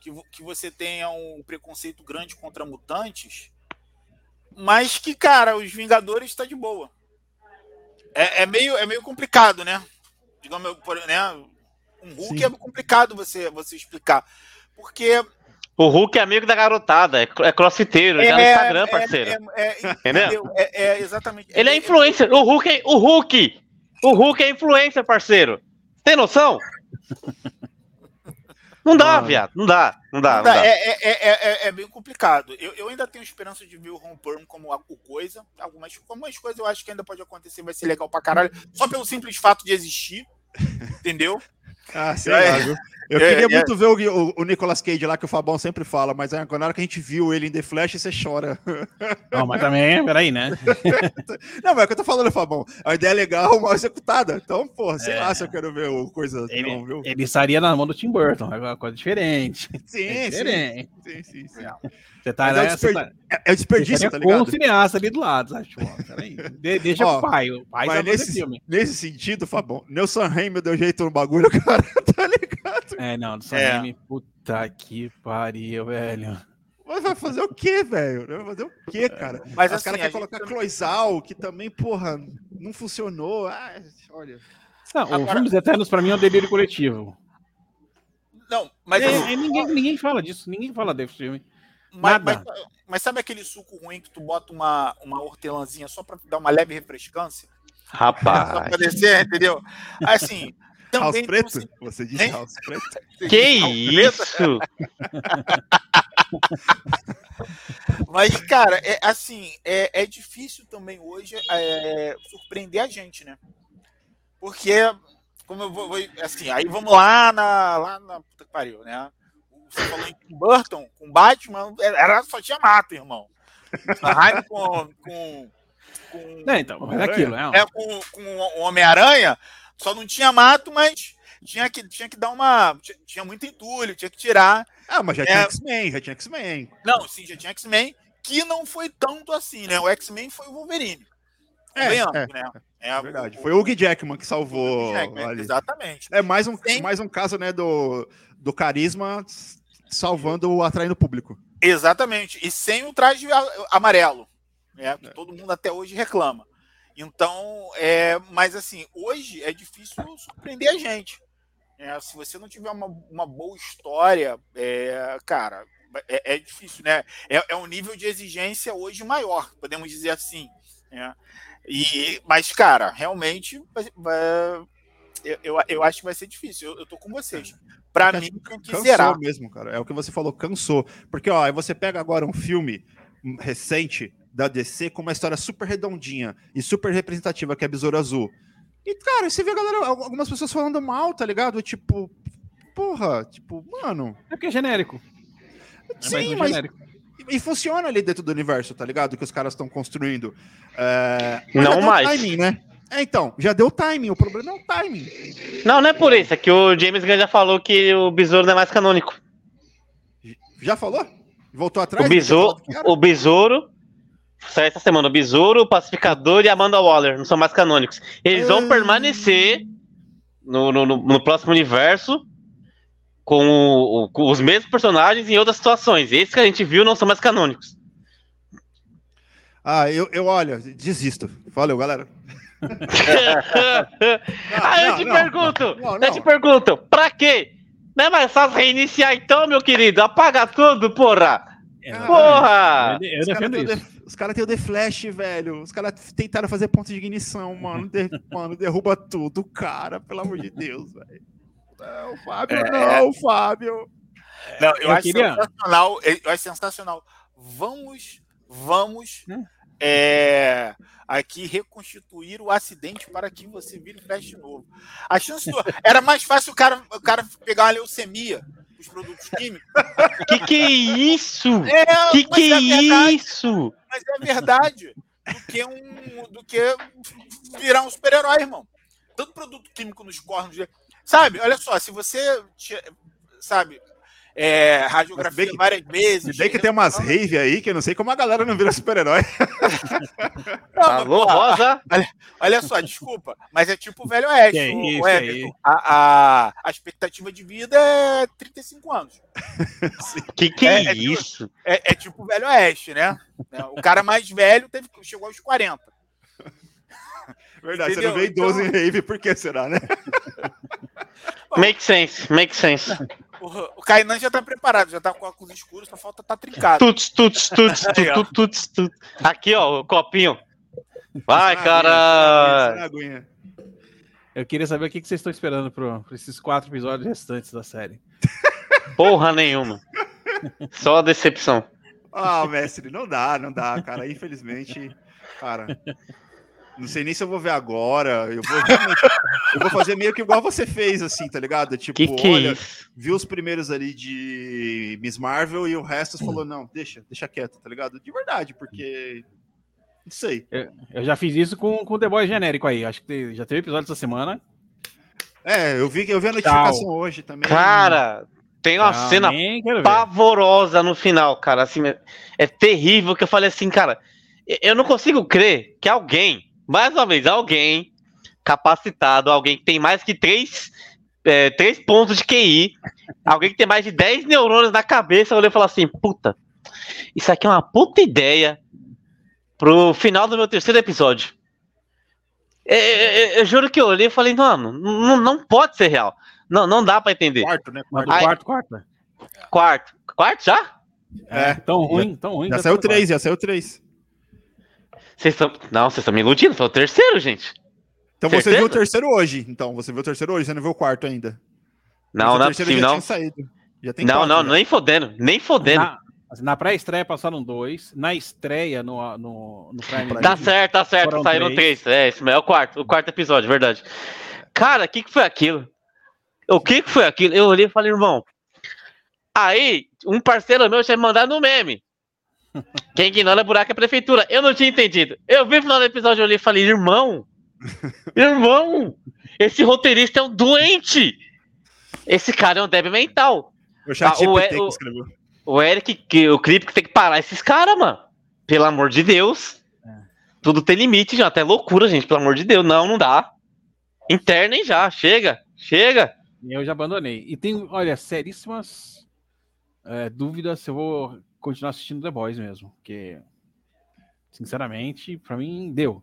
que, que você tenha um preconceito grande contra mutantes, mas que, cara, os Vingadores está de boa. É, é, meio, é meio complicado, né? Digamos, né? Um Hulk Sim. é complicado você, você explicar. Porque o Hulk é amigo da garotada, é, é crossfiteiro, é, no Instagram, é, parceiro. É, é, Entendeu? É, é, exatamente. Ele é influencer. O Hulk, é, o Hulk o Hulk é influencer, parceiro. Tem noção? Não dá, Mano. viado. Não dá. Não dá. Não dá. Não dá. É, é, é, é, bem complicado. Eu, eu ainda tenho esperança de ver o Ron Perm como coisa. Algumas, algumas coisas eu acho que ainda pode acontecer, vai ser legal pra caralho. Só pelo simples fato de existir. Entendeu? Ah, sei lá, viu? Eu é, queria é. muito ver o, o, Nicolas Cage lá, que o Fabão sempre fala, mas na hora que a gente viu ele em The Flash, você chora. Não, mas também, peraí, né? não, mas é o que eu tô falando, Fabão. A ideia é legal, mal executada. Então, porra, sei é. lá se eu quero ver o coisa. Ele, não, viu? ele estaria na mão do Tim Burton, é uma coisa diferente. Sim, é diferente. sim. sim, sim, sim. Você tá, né, é, desper... tá... é, desperdício, tá ligado? Com o cineasta ali do lado, sabe? Tipo, De, deixa Ó, pro pai. O pai mas nesse, filme. nesse sentido, Fabão, Nelson Raymond deu jeito no bagulho, cara, tá? É, não, Nelson é. Raymond, puta que pariu, velho. Mas vai fazer o quê, velho? Vai fazer o quê, cara? Mas Os assim, caras querem colocar também... Cloizal, que também, porra, não funcionou. Ah, olha. Não, Agora... o Filmes Eternos pra mim é um delírio coletivo. Não, mas. É, assim, ninguém, ninguém fala disso, ninguém fala desse filme. Mas, mas, mas, sabe aquele suco ruim que tu bota uma, uma hortelãzinha só para dar uma leve refrescância? Rapaz. Só pra descer, entendeu? Assim. House preto? Você, você disse hein? house preto? Que isso? Mas, cara, é, assim, é, é difícil também hoje é, surpreender a gente, né? Porque, como eu vou, assim, aí vamos lá na, lá na puta que pariu, né? Você falou em Burton, com Batman, era, só tinha mato, irmão. A com, com, com, É, então, é aquilo, é. é, com, com o Homem-Aranha, só não tinha mato, mas tinha que, tinha que dar uma. Tinha, tinha muito entulho, tinha que tirar. Ah, mas já É. tinha X-Men, já tinha X-Men. Não, sim, já tinha X-Men, que não foi tanto assim, né? O X-Men foi o Wolverine. É, é, né? É, É verdade. o- Foi o Hugh Jackman que o salvou Jackman, ali. Exatamente. É mais um, Sim. mais um caso, né, do, do carisma salvando, atraindo o público. Exatamente. E sem o traje amarelo, né? Que todo mundo até hoje reclama. Então, é, mas assim, hoje é difícil surpreender a gente. né? se você não tiver uma, uma boa história, é, cara, é, é difícil, né? É, é um nível de exigência hoje maior, podemos dizer assim. né? E, mas, cara, realmente eu, eu, eu acho que vai ser difícil. Eu, eu tô com vocês. Para Porque mim, tem que Cansou zerar. mesmo, cara. É o que você falou, cansou. Porque, ó, aí você pega agora um filme recente da DC com uma história super redondinha e super representativa, que é Besouro Azul. E, cara, você vê a galera, algumas pessoas falando mal, tá ligado? Tipo, porra, tipo, mano. É porque é genérico. É mais Sim, um mas. genérico. E e funciona ali dentro do universo, tá ligado? Que os caras estão construindo. É, Não já deu mais. Timing, né? É, então, já deu timing. O problema é o timing. Não, não é por isso. É que o James Gunn já falou que o Besouro não é mais canônico. Já falou? Voltou atrás? O Besouro, o Besouro. Saiu essa semana. O Besouro, o Pacificador e a Amanda Waller não são mais canônicos. Eles vão permanecer no, no, no- no próximo universo com, o- com os mesmos personagens em outras situações. Esses que a gente viu não são mais canônicos. Ah, eu, eu olha, desisto. Valeu, galera. Aí eu não, te não, pergunto, não, eu não. te pergunto, pra quê? Não é mais fácil reiniciar então, meu querido? Apaga tudo, porra! Porra! Eu, eu defendo isso. Os caras têm o The Flash, velho. Os caras tentaram fazer ponto de ignição, mano. De- mano, derruba tudo, cara. Pelo amor de Deus, velho. Não, Fábio, não, Fábio. Não, eu, Eu acho queria- sensacional. Eu acho sensacional. Vamos, vamos Hum. é, aqui reconstituir o acidente para que você vire Flash novo. A chance do- era mais fácil o cara, o cara pegar uma leucemia, os produtos químicos. Que que é isso? É, Que mas que é é verdade, isso? mas é verdade. Do que um, do que virar um super-herói, irmão. Tanto produto químico nos cornos, sabe? Olha só, se você, sabe, é, radiografia que- várias vezes. Se bem que tem umas rave aí que eu não sei como a galera não vira super-herói. Alô, Rosa? Olha só, desculpa, mas é tipo o velho Oeste, o, isso o. Everton. A, a, a expectativa de vida é 35 anos. Que que É, é, é tipo- isso? É, é tipo o velho Oeste, né? É, O cara mais velho teve, chegou aos 40. Verdade, Entendeu? você não vê idoso Então- em rave, por que será, né? Make sense, make sense. O, Kainan já tá preparado, já tá com óculos escuros, só falta tá trincado. Tuts, tuts, tuts, tuts, tuts, tuts. Aqui, ó, o copinho. Vai, cara. Eu queria saber o que que vocês estão esperando para esses quatro episódios restantes da série. Porra nenhuma. Só decepção. Ah, mestre, não dá, não dá, cara. Infelizmente, cara. Não sei nem se eu vou ver agora. Eu vou eu vou fazer meio que igual você fez, assim, tá ligado? Tipo, Que que é olha, isso? viu os primeiros ali de Miss Marvel e o resto falou, não, deixa, deixa quieto, tá ligado? De verdade, porque. Não sei. Eu já fiz isso com com o The Boy genérico aí. Acho que já teve episódio essa semana. É, eu vi, eu vi a notificação hoje também. Cara, tem uma Ah, cena pavorosa no final, cara. Assim, é- é terrível que eu falei assim, cara. Eu não consigo crer que alguém, mais uma vez, alguém capacitado, alguém que tem mais que três, é, três pontos de QI, alguém que tem mais de 10 neurônios na cabeça, olhou e falou assim: puta, isso aqui é uma puta ideia pro final do meu terceiro episódio. É, é, é, eu juro que eu olhei e falei, mano, não, não pode ser real. Não, não dá pra entender. Quarto, né? Quarto. Ai. quarto, quarto. né? Quarto. Quarto já? É, tão ruim, tão ruim. Já saiu eu três, já saiu três. Vocês estão. Não, vocês estão me iludindo, foi o terceiro, gente. Então você Certeza? viu o terceiro hoje. Então, você viu o terceiro hoje, você não viu o quarto ainda. Não, não é terceiro possível, já não. tinha saído. Já tem Não, quatro, não, já. nem fodendo, nem fodendo. Na, na pré-estreia passaram dois. Na estreia no, no, no Prime Tá certo, tá certo, saíram três. É, isso mesmo, é o quarto, o quarto episódio, verdade. Cara, o que, que foi aquilo? O que, que foi aquilo? Eu olhei e falei, irmão. Aí, um parceiro meu tinha me mandado no meme. Quem ignora buraco é a prefeitura. Eu não tinha entendido. Eu vi o final do episódio ali e falei, irmão, irmão, esse roteirista é um doente. Esse cara é um débil mental. O chat Ah, o o- que. O Eric, que, o Clipe tem que parar esses caras, mano. Pelo amor de Deus. Tudo tem limite, já. Até loucura, gente. Pelo amor de Deus. Não, não dá. Internem já. Chega. Chega. E eu já abandonei. E tem, olha, seríssimas é, dúvidas se eu vou continuar assistindo The Boys mesmo. Porque, sinceramente, pra mim, deu.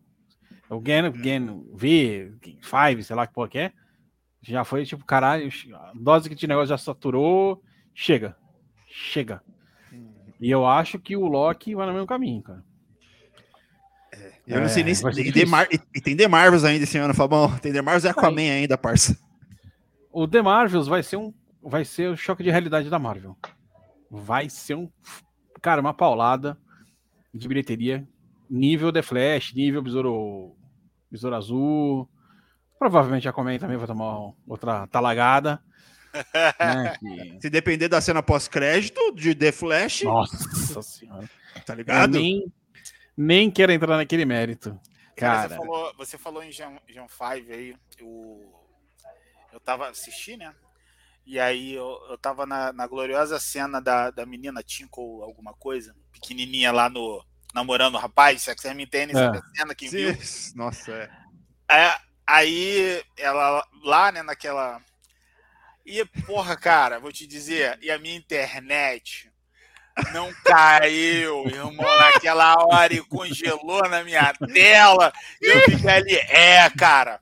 O Gen, Gen V, Five, sei lá que porra que é. Já foi tipo, caralho, a dose que de negócio já saturou. Chega. Chega. E eu acho que o Loki vai no mesmo caminho, cara. Eu não sei nem É, se. The Mar... e e tem The Marvels ainda esse ano, Fabão. Tem The Marvels e Aquaman ainda, parça. O The Marvels vai ser um. Vai ser o choque de realidade da Marvel. Vai ser um. Cara, uma paulada de bilheteria. Nível The Flash, nível Besouro, Besouro Azul. Provavelmente a Aquaman também vai tomar outra talagada. né, que- Se depender da cena pós-crédito de The Flash, Nossa senhora. tá Eu ligado? nem, nem quero entrar naquele mérito. Cara, Cara, você falou, você falou em Jean, Five aí, eu, eu tava assistindo, né? E aí eu, eu tava na, na gloriosa cena da, da menina Tinkle alguma coisa, pequenininha lá no namorando o rapaz, se é que você me entende, É. cena que viu? Nossa, é. É, aí ela lá, né, naquela. E, porra, cara, vou te dizer, e a minha internet não caiu, irmão, naquela hora e congelou na minha tela. E eu fiquei ali, é, cara.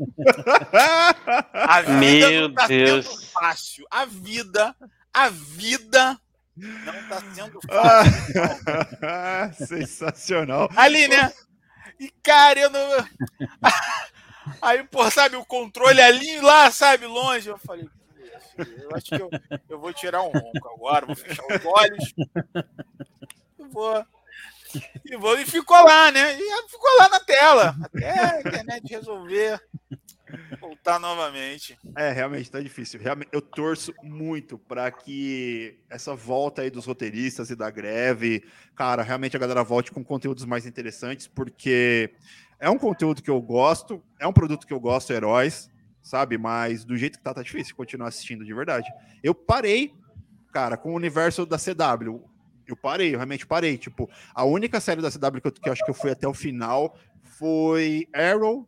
A vida Meu não tá Deus. sendo fácil. A vida, a vida não tá sendo fácil. Ah, Sensacional. Ali, né? E, cara, eu não. Aí, pô, sabe, o controle ali lá, sabe, longe. Eu falei, "Putz, eu acho que eu, eu vou tirar um ronco agora, vou fechar os olhos. E vou. E, vou, e ficou lá, né? E ficou lá na tela. Até a internet resolver voltar novamente. É, realmente tá difícil. Realmente, eu torço muito para que essa volta aí dos roteiristas e da greve, cara, realmente a galera volte com conteúdos mais interessantes, porque é um conteúdo que eu gosto, é um produto que eu gosto, heróis, sabe? Mas do jeito que tá, tá difícil continuar assistindo de verdade. Eu parei, cara, com o universo da CW. Eu parei, eu realmente parei. Tipo, a única série da CW que eu, que eu acho que eu fui até o final foi Arrow,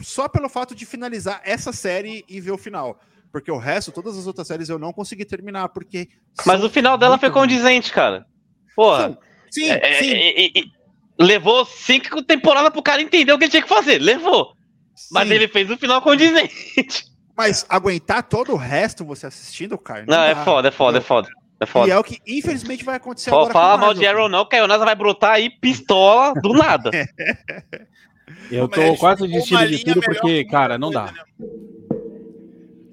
só pelo fato de finalizar essa série e ver o final. Porque o resto, todas as outras séries eu não consegui terminar, porque. Mas o final dela foi condizente, cara. Porra. Sim, É, é, sim, é, é, levou cinco temporadas pro cara entender o que ele tinha que fazer. Levou. Mas sim. ele fez o final condizente. Mas aguentar todo o resto você assistindo, cara. Não, é dá. foda, é foda, é foda. É E foda. é o que infelizmente vai acontecer Fala, agora. fala mal de Arrow não, que a vai brotar aí pistola do nada. eu tô quase desistindo de tudo porque, que cara, não dá. né?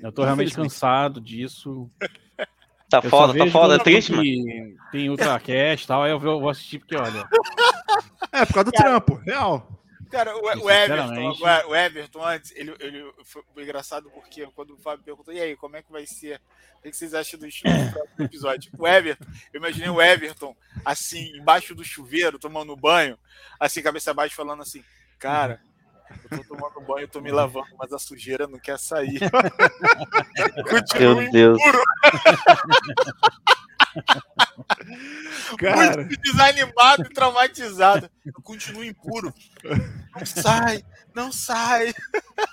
Eu tô realmente cansado disso. Tá Eu foda, tá foda, é triste, mano. Tem Ultracast e tal, aí eu vou vou assistir porque, olha. É, por causa do trampo, real. Cara, o, E, o Everton, o Everton antes, ele, ele foi, engraçado porque quando o Fábio perguntou, e aí, como é que vai ser? O que vocês acham do estilo do próximo episódio? O Everton, eu imaginei o Everton, assim, embaixo do chuveiro, tomando banho, assim, cabeça abaixo, falando assim, cara, eu tô tomando banho, eu tô me lavando, mas a sujeira não quer sair. Continua Meu Deus. Cara, muito desanimado e traumatizado. Eu continuo impuro. Não sai, não sai.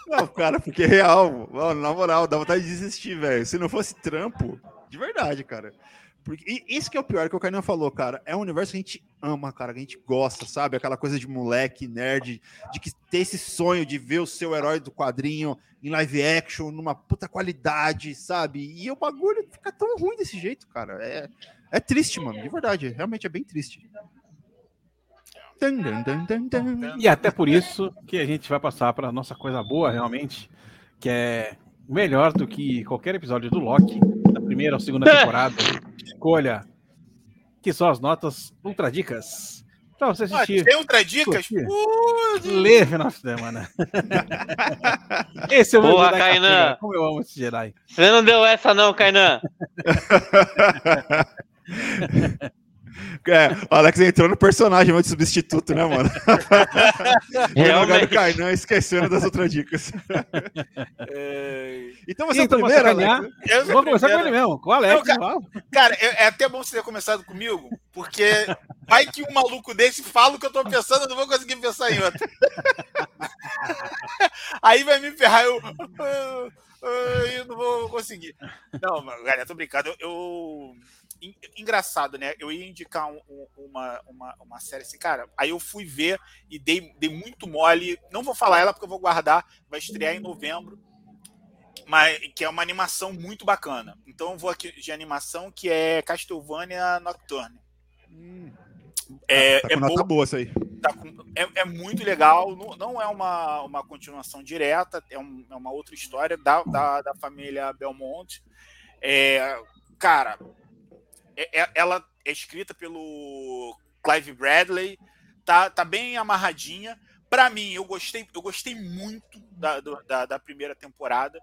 não, cara, porque real, mano, na moral, dá vontade de desistir, velho. Se não fosse trampo, de verdade, cara. Porque, e isso que é o pior que o Kainan falou, cara. É um universo que a gente ama, cara, que a gente gosta, sabe? Aquela coisa de moleque, nerd, de que ter esse sonho de ver o seu herói do quadrinho em live action, numa puta qualidade, sabe? E o bagulho fica tão ruim desse jeito, cara. É, é triste, mano, de verdade. Realmente é bem triste. E até por isso que a gente vai passar para nossa coisa boa, realmente, que é melhor do que qualquer episódio do Loki, da primeira ou segunda temporada. Escolha, que são as notas Ultra Dicas. Pra você Ah, assistir, tem outra dicas? Curtir. Uh, ler final de semana. Esse é o meu Boa, Kainan. Como eu amo esse Jedi. Você não deu essa não, Kainan. É, o Alex entrou no personagem de substituto, né, mano? Realmente. Kainan esquecendo das outras dicas. É... Então você então, é o primeiro, Alex? Eu vou começar com ele mesmo, com o Alex. Não, cara, cara, é até bom você ter começado comigo, porque vai que um maluco desse fala o que eu tô pensando, eu não vou conseguir pensar em outro. Aí vai me ferrar, eu... Eu não vou conseguir. Não, galera, tô brincando. Eu, eu engraçado, né? Eu ia indicar um, uma, uma, uma série assim, cara. Aí eu fui ver e dei, dei muito mole. Não vou falar ela porque eu vou guardar. Vai estrear em novembro. Mas que é uma animação muito bacana. Então eu vou aqui de animação que é Castlevania Nocturne. Hum. É, tá, tá é nota boa, boa isso aí. Tá com, é, é, muito legal. Não, não, é uma, uma continuação direta, é, um, é uma outra história da, da, da família Belmont. É, cara, é, é, ela é escrita pelo Clive Bradley, tá, tá bem amarradinha. Para mim, eu gostei, eu gostei muito da, da, da primeira temporada.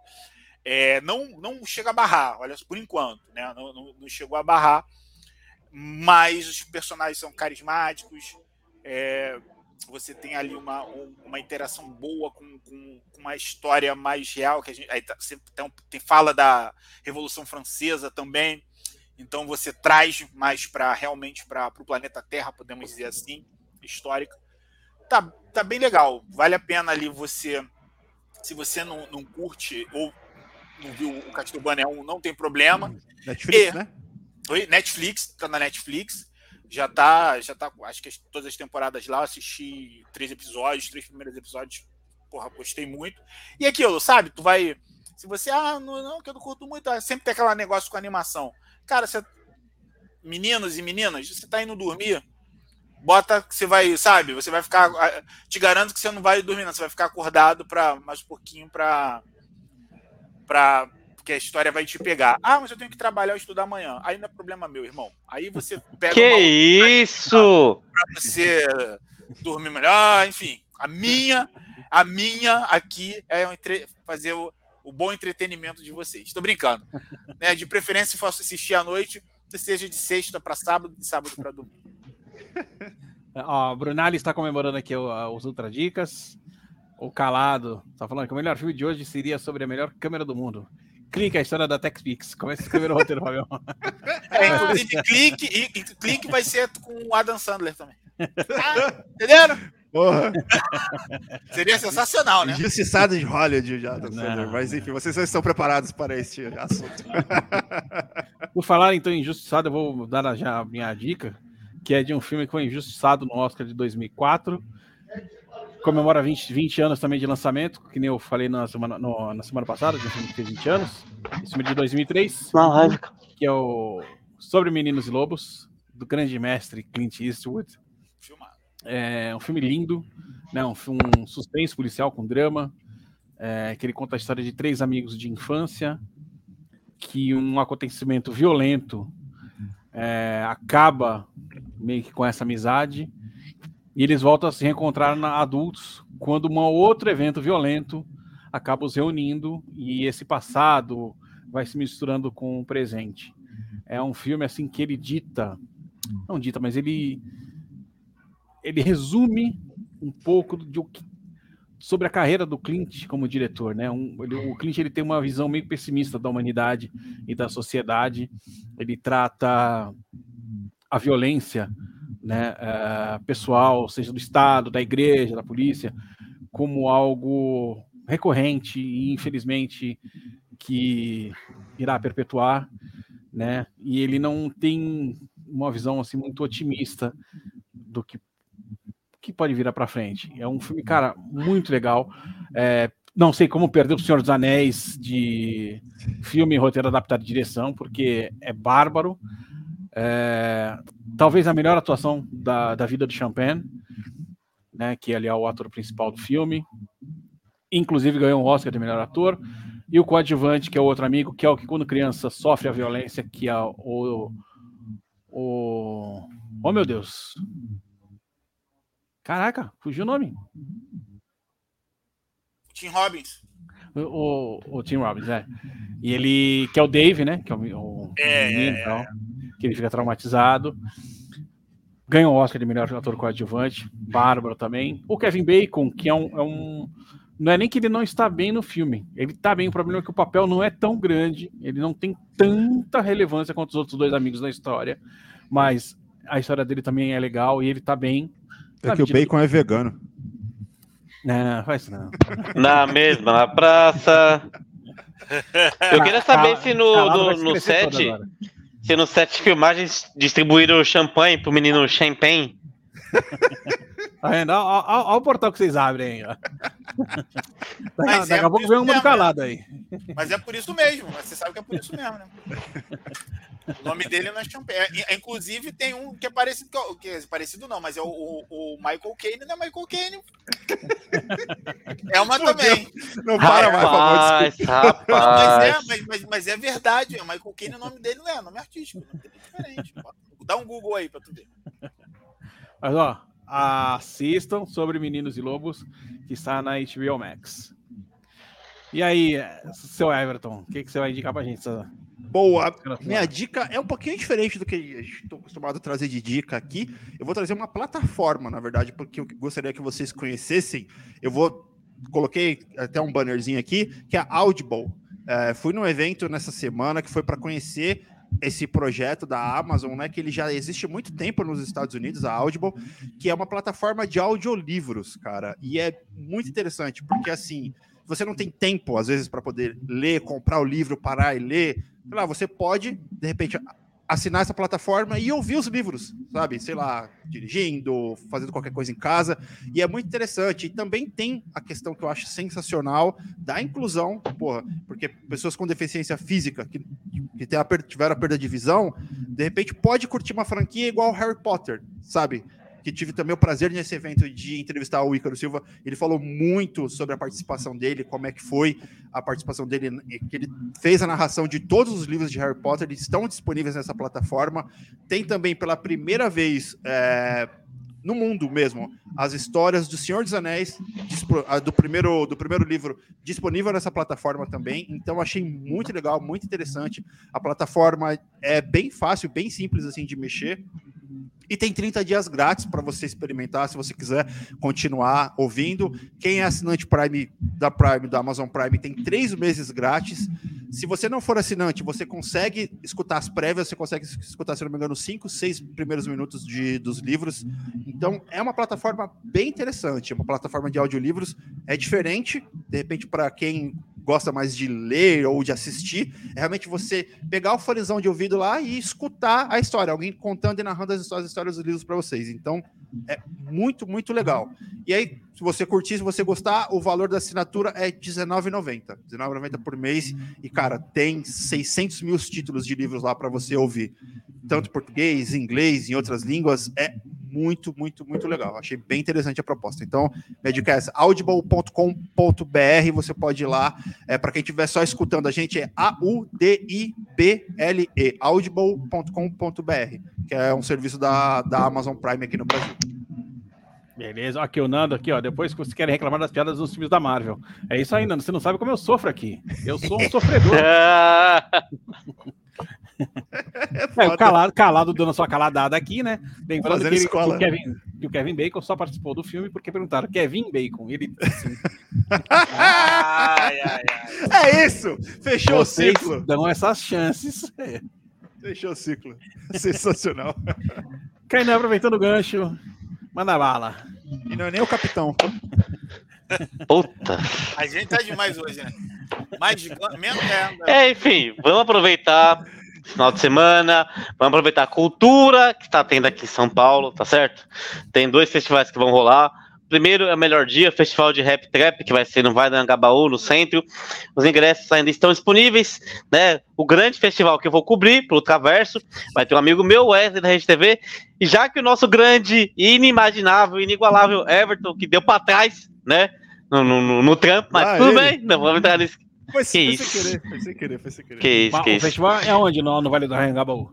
É, não, não chega a barrar, olha, por enquanto, né? Não, não, não, chegou a barrar, mas os personagens são carismáticos. É, você tem ali uma, uma interação boa com, com, com, uma história mais real que a gente aí tá, tem, tem fala da Revolução Francesa também então você traz mais para realmente para o planeta Terra, podemos dizer assim, histórica. Tá, tá bem legal. Vale a pena ali você, se você não, não curte ou não viu o Castlevania 1, não tem problema. Netflix, e, né? Oi, Netflix, tá na Netflix. Já tá, já tá, acho que todas as temporadas lá, assisti três episódios, três primeiros episódios, porra, gostei muito. E aquilo, sabe? Tu vai, se você, ah, não, não que eu não curto muito, ah, sempre tem aquele negócio com animação. Cara, você. Meninos e meninas, você tá indo dormir, bota que você vai, sabe? Você vai ficar. Te garanto que você não vai dormir, não. Você vai ficar acordado para mais um pouquinho para. para porque a história vai te pegar. Ah, mas eu tenho que trabalhar ou estudar amanhã. Aí não é problema meu, irmão. Aí você pega. Que isso! Pra você dormir melhor, enfim. A minha, a minha aqui é fazer o, o bom entretenimento de vocês. Estou brincando. Né? De preferência, se for assistir à noite, seja de sexta para sábado, de sábado para domingo. Ó, Brunali está comemorando aqui os Ultra Dicas. O Calado está falando que o melhor filme de hoje seria sobre a melhor câmera do mundo. Clique a história da TechPix. É que escrever o roteiro, Fabião? É, inclusive, clique, e, clique vai ser com o Adam Sandler também. Ah, entenderam? Porra. Seria sensacional, né? Injustiçado de Hollywood já, mas enfim, vocês já estão preparados para este assunto. Por falar então em injustiçado, eu vou dar já a minha dica, que é de um filme que foi injustiçado no Oscar de 2004. Comemora 20, 20 anos também de lançamento, que nem eu falei na semana, no, na semana passada, de um filme que fez 20 anos. Esse filme de 2003. Que é o Sobre Meninos e Lobos, do grande mestre Clint Eastwood. É um filme lindo, né? um, um suspense policial com drama, é, que ele conta a história de três amigos de infância, que um acontecimento violento é, acaba meio que com essa amizade, e eles voltam a se reencontrar na, adultos quando um outro evento violento acaba os reunindo e esse passado vai se misturando com o presente. É um filme assim que ele dita, não dita, mas ele ele resume um pouco de, sobre a carreira do Clint como diretor, né? Um, ele, o Clint ele tem uma visão meio pessimista da humanidade e da sociedade. Ele trata a violência, né, uh, pessoal, seja do Estado, da igreja, da polícia, como algo recorrente e infelizmente que irá perpetuar, né? E ele não tem uma visão assim muito otimista do que que pode virar para frente. É um filme, cara, muito legal. É, não sei como perder o Senhor dos Anéis de filme, roteiro adaptado de direção, porque é bárbaro. É, talvez a melhor atuação da, da vida do Champagne, né, que ele é o ator principal do filme. Inclusive ganhou um Oscar de melhor ator. E o coadjuvante, que é o outro amigo, que é o que quando criança sofre a violência, que é o. o oh meu Deus! Caraca, fugiu o nome. Tim Robbins. O, o, o, Tim Robbins, é. E ele, que é o Dave, né? Que é o, o é, menino, é, tal, que ele fica traumatizado. ganhou o Oscar de melhor ator coadjuvante, Bárbara também. O Kevin Bacon, que é um, é um, Não é nem que ele não está bem no filme, ele está bem, o problema é que o papel não é tão grande, ele não tem tanta relevância quanto os outros dois amigos da história, mas a história dele também é legal e ele está bem. É que o Bacon é vegano. Não, faz não. Na mesma praça. Eu queria saber se no, no, no set, se no set de filmagens distribuíram champanhe pro menino Champagne. Tá vendo? Olha o portal que vocês abrem aí, ó. Daqui é a pouco por vem um mundo calado aí. Mas é por isso mesmo, você sabe que é por isso mesmo, né? O nome dele não é Champagne. É, inclusive, tem um que é parecido, que é parecido não, mas é o, o, o Michael Caine, não é Michael Caine. É uma também. Não para mais, Rapaz, Mas rapaz. é, mas, mas, mas é verdade. O Michael Caine, o nome dele não é, o nome é artístico. O nome dele é diferente. Dá um Google aí pra tu ver. Mas ó, assistam sobre Meninos e Lobos, que está na HBO Max. E aí, seu Everton, o que, que você vai indicar pra gente? essa- Boa. Minha dica é um pouquinho diferente do que estou acostumado a trazer de dica aqui. Eu vou trazer uma plataforma, na verdade, porque eu gostaria que vocês conhecessem. Eu vou coloquei até um bannerzinho aqui que é a Audible. É, fui num evento nessa semana que foi para conhecer esse projeto da Amazon, né, que ele já existe há muito tempo nos Estados Unidos, a Audible, que é uma plataforma de audiolivros, cara. E é muito interessante, porque assim, você não tem tempo, às vezes, para poder ler, comprar o livro, parar e ler. Sei lá, você pode, de repente, assinar essa plataforma e ouvir os livros, sabe? Sei lá, dirigindo, fazendo qualquer coisa em casa. E é muito interessante. E também tem a questão que eu acho sensacional da inclusão, porra, porque pessoas com deficiência física que, que tiveram a perda de visão, de repente pode curtir uma franquia igual Harry Potter, sabe? Que tive também o prazer nesse evento de entrevistar o Ícaro Silva. Ele falou muito sobre a participação dele, como é que foi a participação dele, que ele fez a narração de todos os livros de Harry Potter, eles estão disponíveis nessa plataforma. Tem também pela primeira vez é, no mundo mesmo as histórias do Senhor dos Anéis do primeiro do primeiro livro disponível nessa plataforma também. Então achei muito legal, muito interessante. A plataforma é bem fácil, bem simples assim de mexer. E tem 30 dias grátis para você experimentar, se você quiser continuar ouvindo. Quem é assinante Prime da Prime, da Amazon Prime, tem três meses grátis. Se você não for assinante, você consegue escutar as prévias, você consegue escutar, se não me engano, cinco, seis primeiros minutos de, dos livros. Então, é uma plataforma bem interessante, é uma plataforma de audiolivros. É diferente, de repente, para quem gosta mais de ler ou de assistir, é realmente você pegar o fonezão de ouvido lá e escutar a história, alguém contando e narrando as histórias, as histórias dos livros para vocês. Então, é muito, muito legal. E aí, se você curtir, se você gostar, o valor da assinatura é R$19,90. R$19,90 por mês. E, cara, tem 600 mil títulos de livros lá para você ouvir. Tanto português, inglês, em outras línguas. É muito, muito, muito legal. Achei bem interessante a proposta. Então, minha dica é essa, audible.com.br. Você pode ir lá. É, para quem estiver só escutando a gente, é A-U-D-I-B-L-E. audible.com.br, que é um serviço da, da Amazon Prime aqui no Brasil. Beleza, aqui o Nando, aqui, ó. Depois que vocês querem reclamar das piadas dos filmes da Marvel. É isso aí, Nando. Você não sabe como eu sofro aqui. Eu sou um sofredor. Ah, É, o calado, calado dando sua caladada aqui, né? Lembrando Fazendo que, ele- escola. que o Kevin, que o Kevin Bacon só participou do filme porque perguntaram Kevin Bacon. Ele assim, Ai, ai, ai. É isso! Fechou vocês o ciclo. dão essas chances. É. Fechou o ciclo. Sensacional. Kainan, aproveitando o gancho, manda bala. E não é nem o capitão. puta. A gente tá demais hoje, né? Mais de menos é, É, enfim, vamos aproveitar esse final de semana, vamos aproveitar a cultura que está tendo aqui em São Paulo, tá certo? Tem dois festivais que vão rolar. Primeiro é o Melhor Dia, Festival de Rap Trap, que vai ser no Vai do Angabaú, no centro. Os ingressos ainda estão disponíveis, né? O grande festival que eu vou cobrir, pelo Traverso, vai ter um amigo meu, Wesley, da Rede TV. E já que o nosso grande, inimaginável, inigualável Everton, que deu para trás, né? No, no, no, no trampo, mas Ah, tudo ele. bem, não vamos entrar nesse. Foi, Que foi isso? sem querer, foi sem querer, foi sem querer. Que isso, que o isso. festival é onde? No, no Vale do Anhangabaú?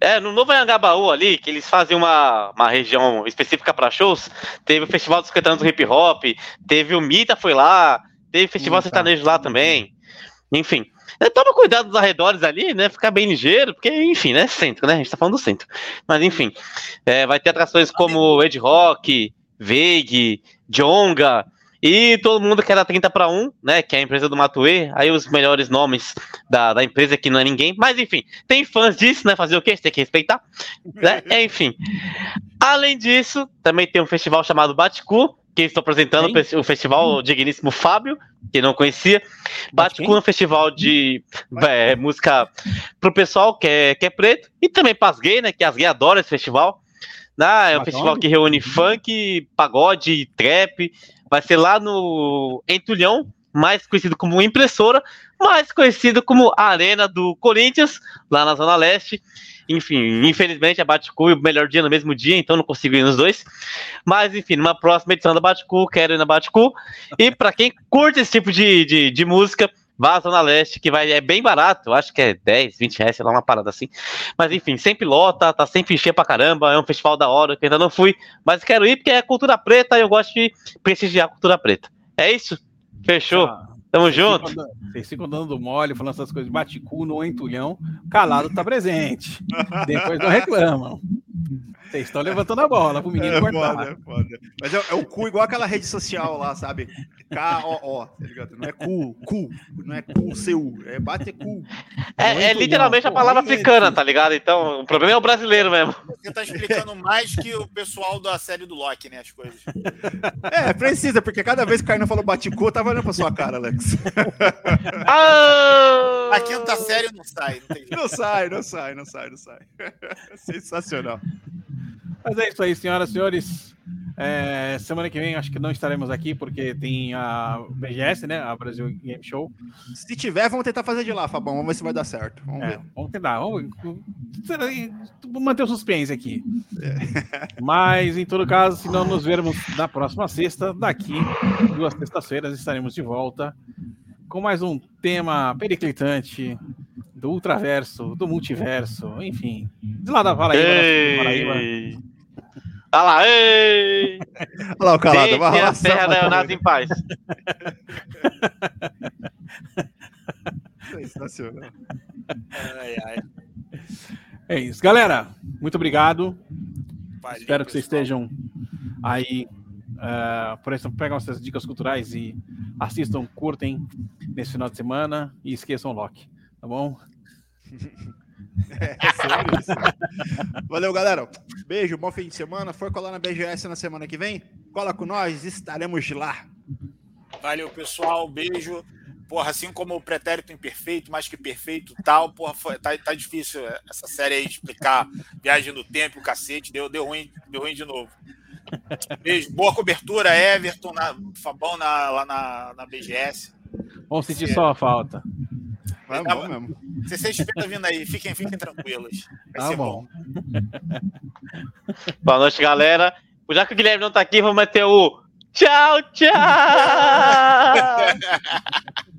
É, no Novo Anhangabaú ali, que eles fazem uma, uma região específica para shows, teve o Festival dos Cantando do Hip Hop, teve o Mita foi lá, teve Festival Hum, tá. Sertanejo lá também. Enfim, É, toma cuidado dos arredores ali, né? Ficar bem ligeiro, porque, enfim, né? Centro, né? A gente tá falando do centro. Mas, enfim, é, vai ter atrações como Ed Rock, Veig, Jonga, e todo mundo quer dar 30 para 1, né? Que é a empresa do Matue. Aí os melhores nomes da, da empresa que não é ninguém. Mas enfim, tem fãs disso, né? Fazer o quê? Você tem que respeitar. Né? É, enfim. Além disso, também tem um festival chamado Baticu, que estou apresentando Sim. o festival Digníssimo Fábio, que não conhecia. Baticu é um festival de é, música pro pessoal que é, que é preto, e também para as gays, né? Que as gays adoram esse festival. Ah, é um festival que reúne funk, pagode, trap. Vai ser lá no Entulhão, mais conhecido como Impressora, mais conhecido como Arena do Corinthians, lá na Zona Leste. Enfim, infelizmente a Baticu o melhor dia no mesmo dia, então não consigo ir nos dois. Mas enfim, numa próxima edição da Baticu, quero ir na Baticu. E para quem curte esse tipo de, de, de música, Vá à Zona Leste, que vai, é bem barato, acho que é 10, 20 reais, sei lá, uma parada assim. Mas enfim, sempre lota, tá sempre cheio pra caramba, é um festival da hora, que ainda não fui, mas quero ir porque é cultura preta e eu gosto de prestigiar a cultura preta. É isso? Fechou? Ah, Tamo junto. Vocês ficam dando mole, falando essas coisas, bate cu no entulhão, calado tá presente. Depois não reclamam. Vocês estão levantando a bola pro menino é, cortar. Foda, é foda. Mas é, é, o cu igual aquela rede social lá, sabe? K-O-O, tá ligado? Não é cu, cu, não é cu, seu, é bate cu. É, é literalmente a palavra africana, tá ligado? Então, o problema é o brasileiro mesmo. Você tá explicando mais que o pessoal da série do Loki, né? As coisas. É, precisa, porque cada vez que o Kainan falou bate cu, eu tava olhando pra sua cara, Alex. Ah! A quinta série não sai. Não, não sai, não sai, não sai, não sai. Sensacional. Mas é isso aí, senhoras e senhores. É, semana que vem acho que não estaremos aqui porque tem a BGS, né? A Brasil Game Show. Se tiver, vamos tentar fazer de lá, Fabão. Vamos ver se vai dar certo. Vamos é, ver. Vamos tentar. Vamos, vamos manter o suspense aqui. É. Mas, em todo caso, se não nos vermos na próxima sexta, daqui duas sextas-feiras estaremos de volta com mais um tema periclitante do ultraverso, do multiverso, enfim. De lá da Paraíba. Da Paraíba. Olha lá, ei! Olha lá o calado. Deixe a terra da Leonardo em paz. Sensacional. Ai, ai. É isso. Galera, muito obrigado. Valeu, Espero que vocês estejam aí uh, por exemplo, pegam essas dicas culturais e assistam, curtem nesse final de semana e esqueçam o Loki, tá bom? É, é isso. Valeu, galera. Beijo, bom fim de semana. For colar na BGS na semana que vem? Cola com nós, estaremos lá. Valeu, pessoal. Beijo. Porra, assim como o pretérito imperfeito, mais que perfeito tal, porra, foi, tá, tá difícil essa série aí explicar viagem no tempo, o cacete, deu, deu, ruim, deu ruim de novo. Beijo, boa cobertura, Everton, na, Fabão na, lá na, na BGS. Vamos sentir só a falta. Vai tá, bom mesmo. CC vindo aí, fiquem, fiquem tranquilos. Vai tá bom. bom. Boa noite, galera. Já que o Guilherme não tá aqui, vamos meter o tchau, tchau!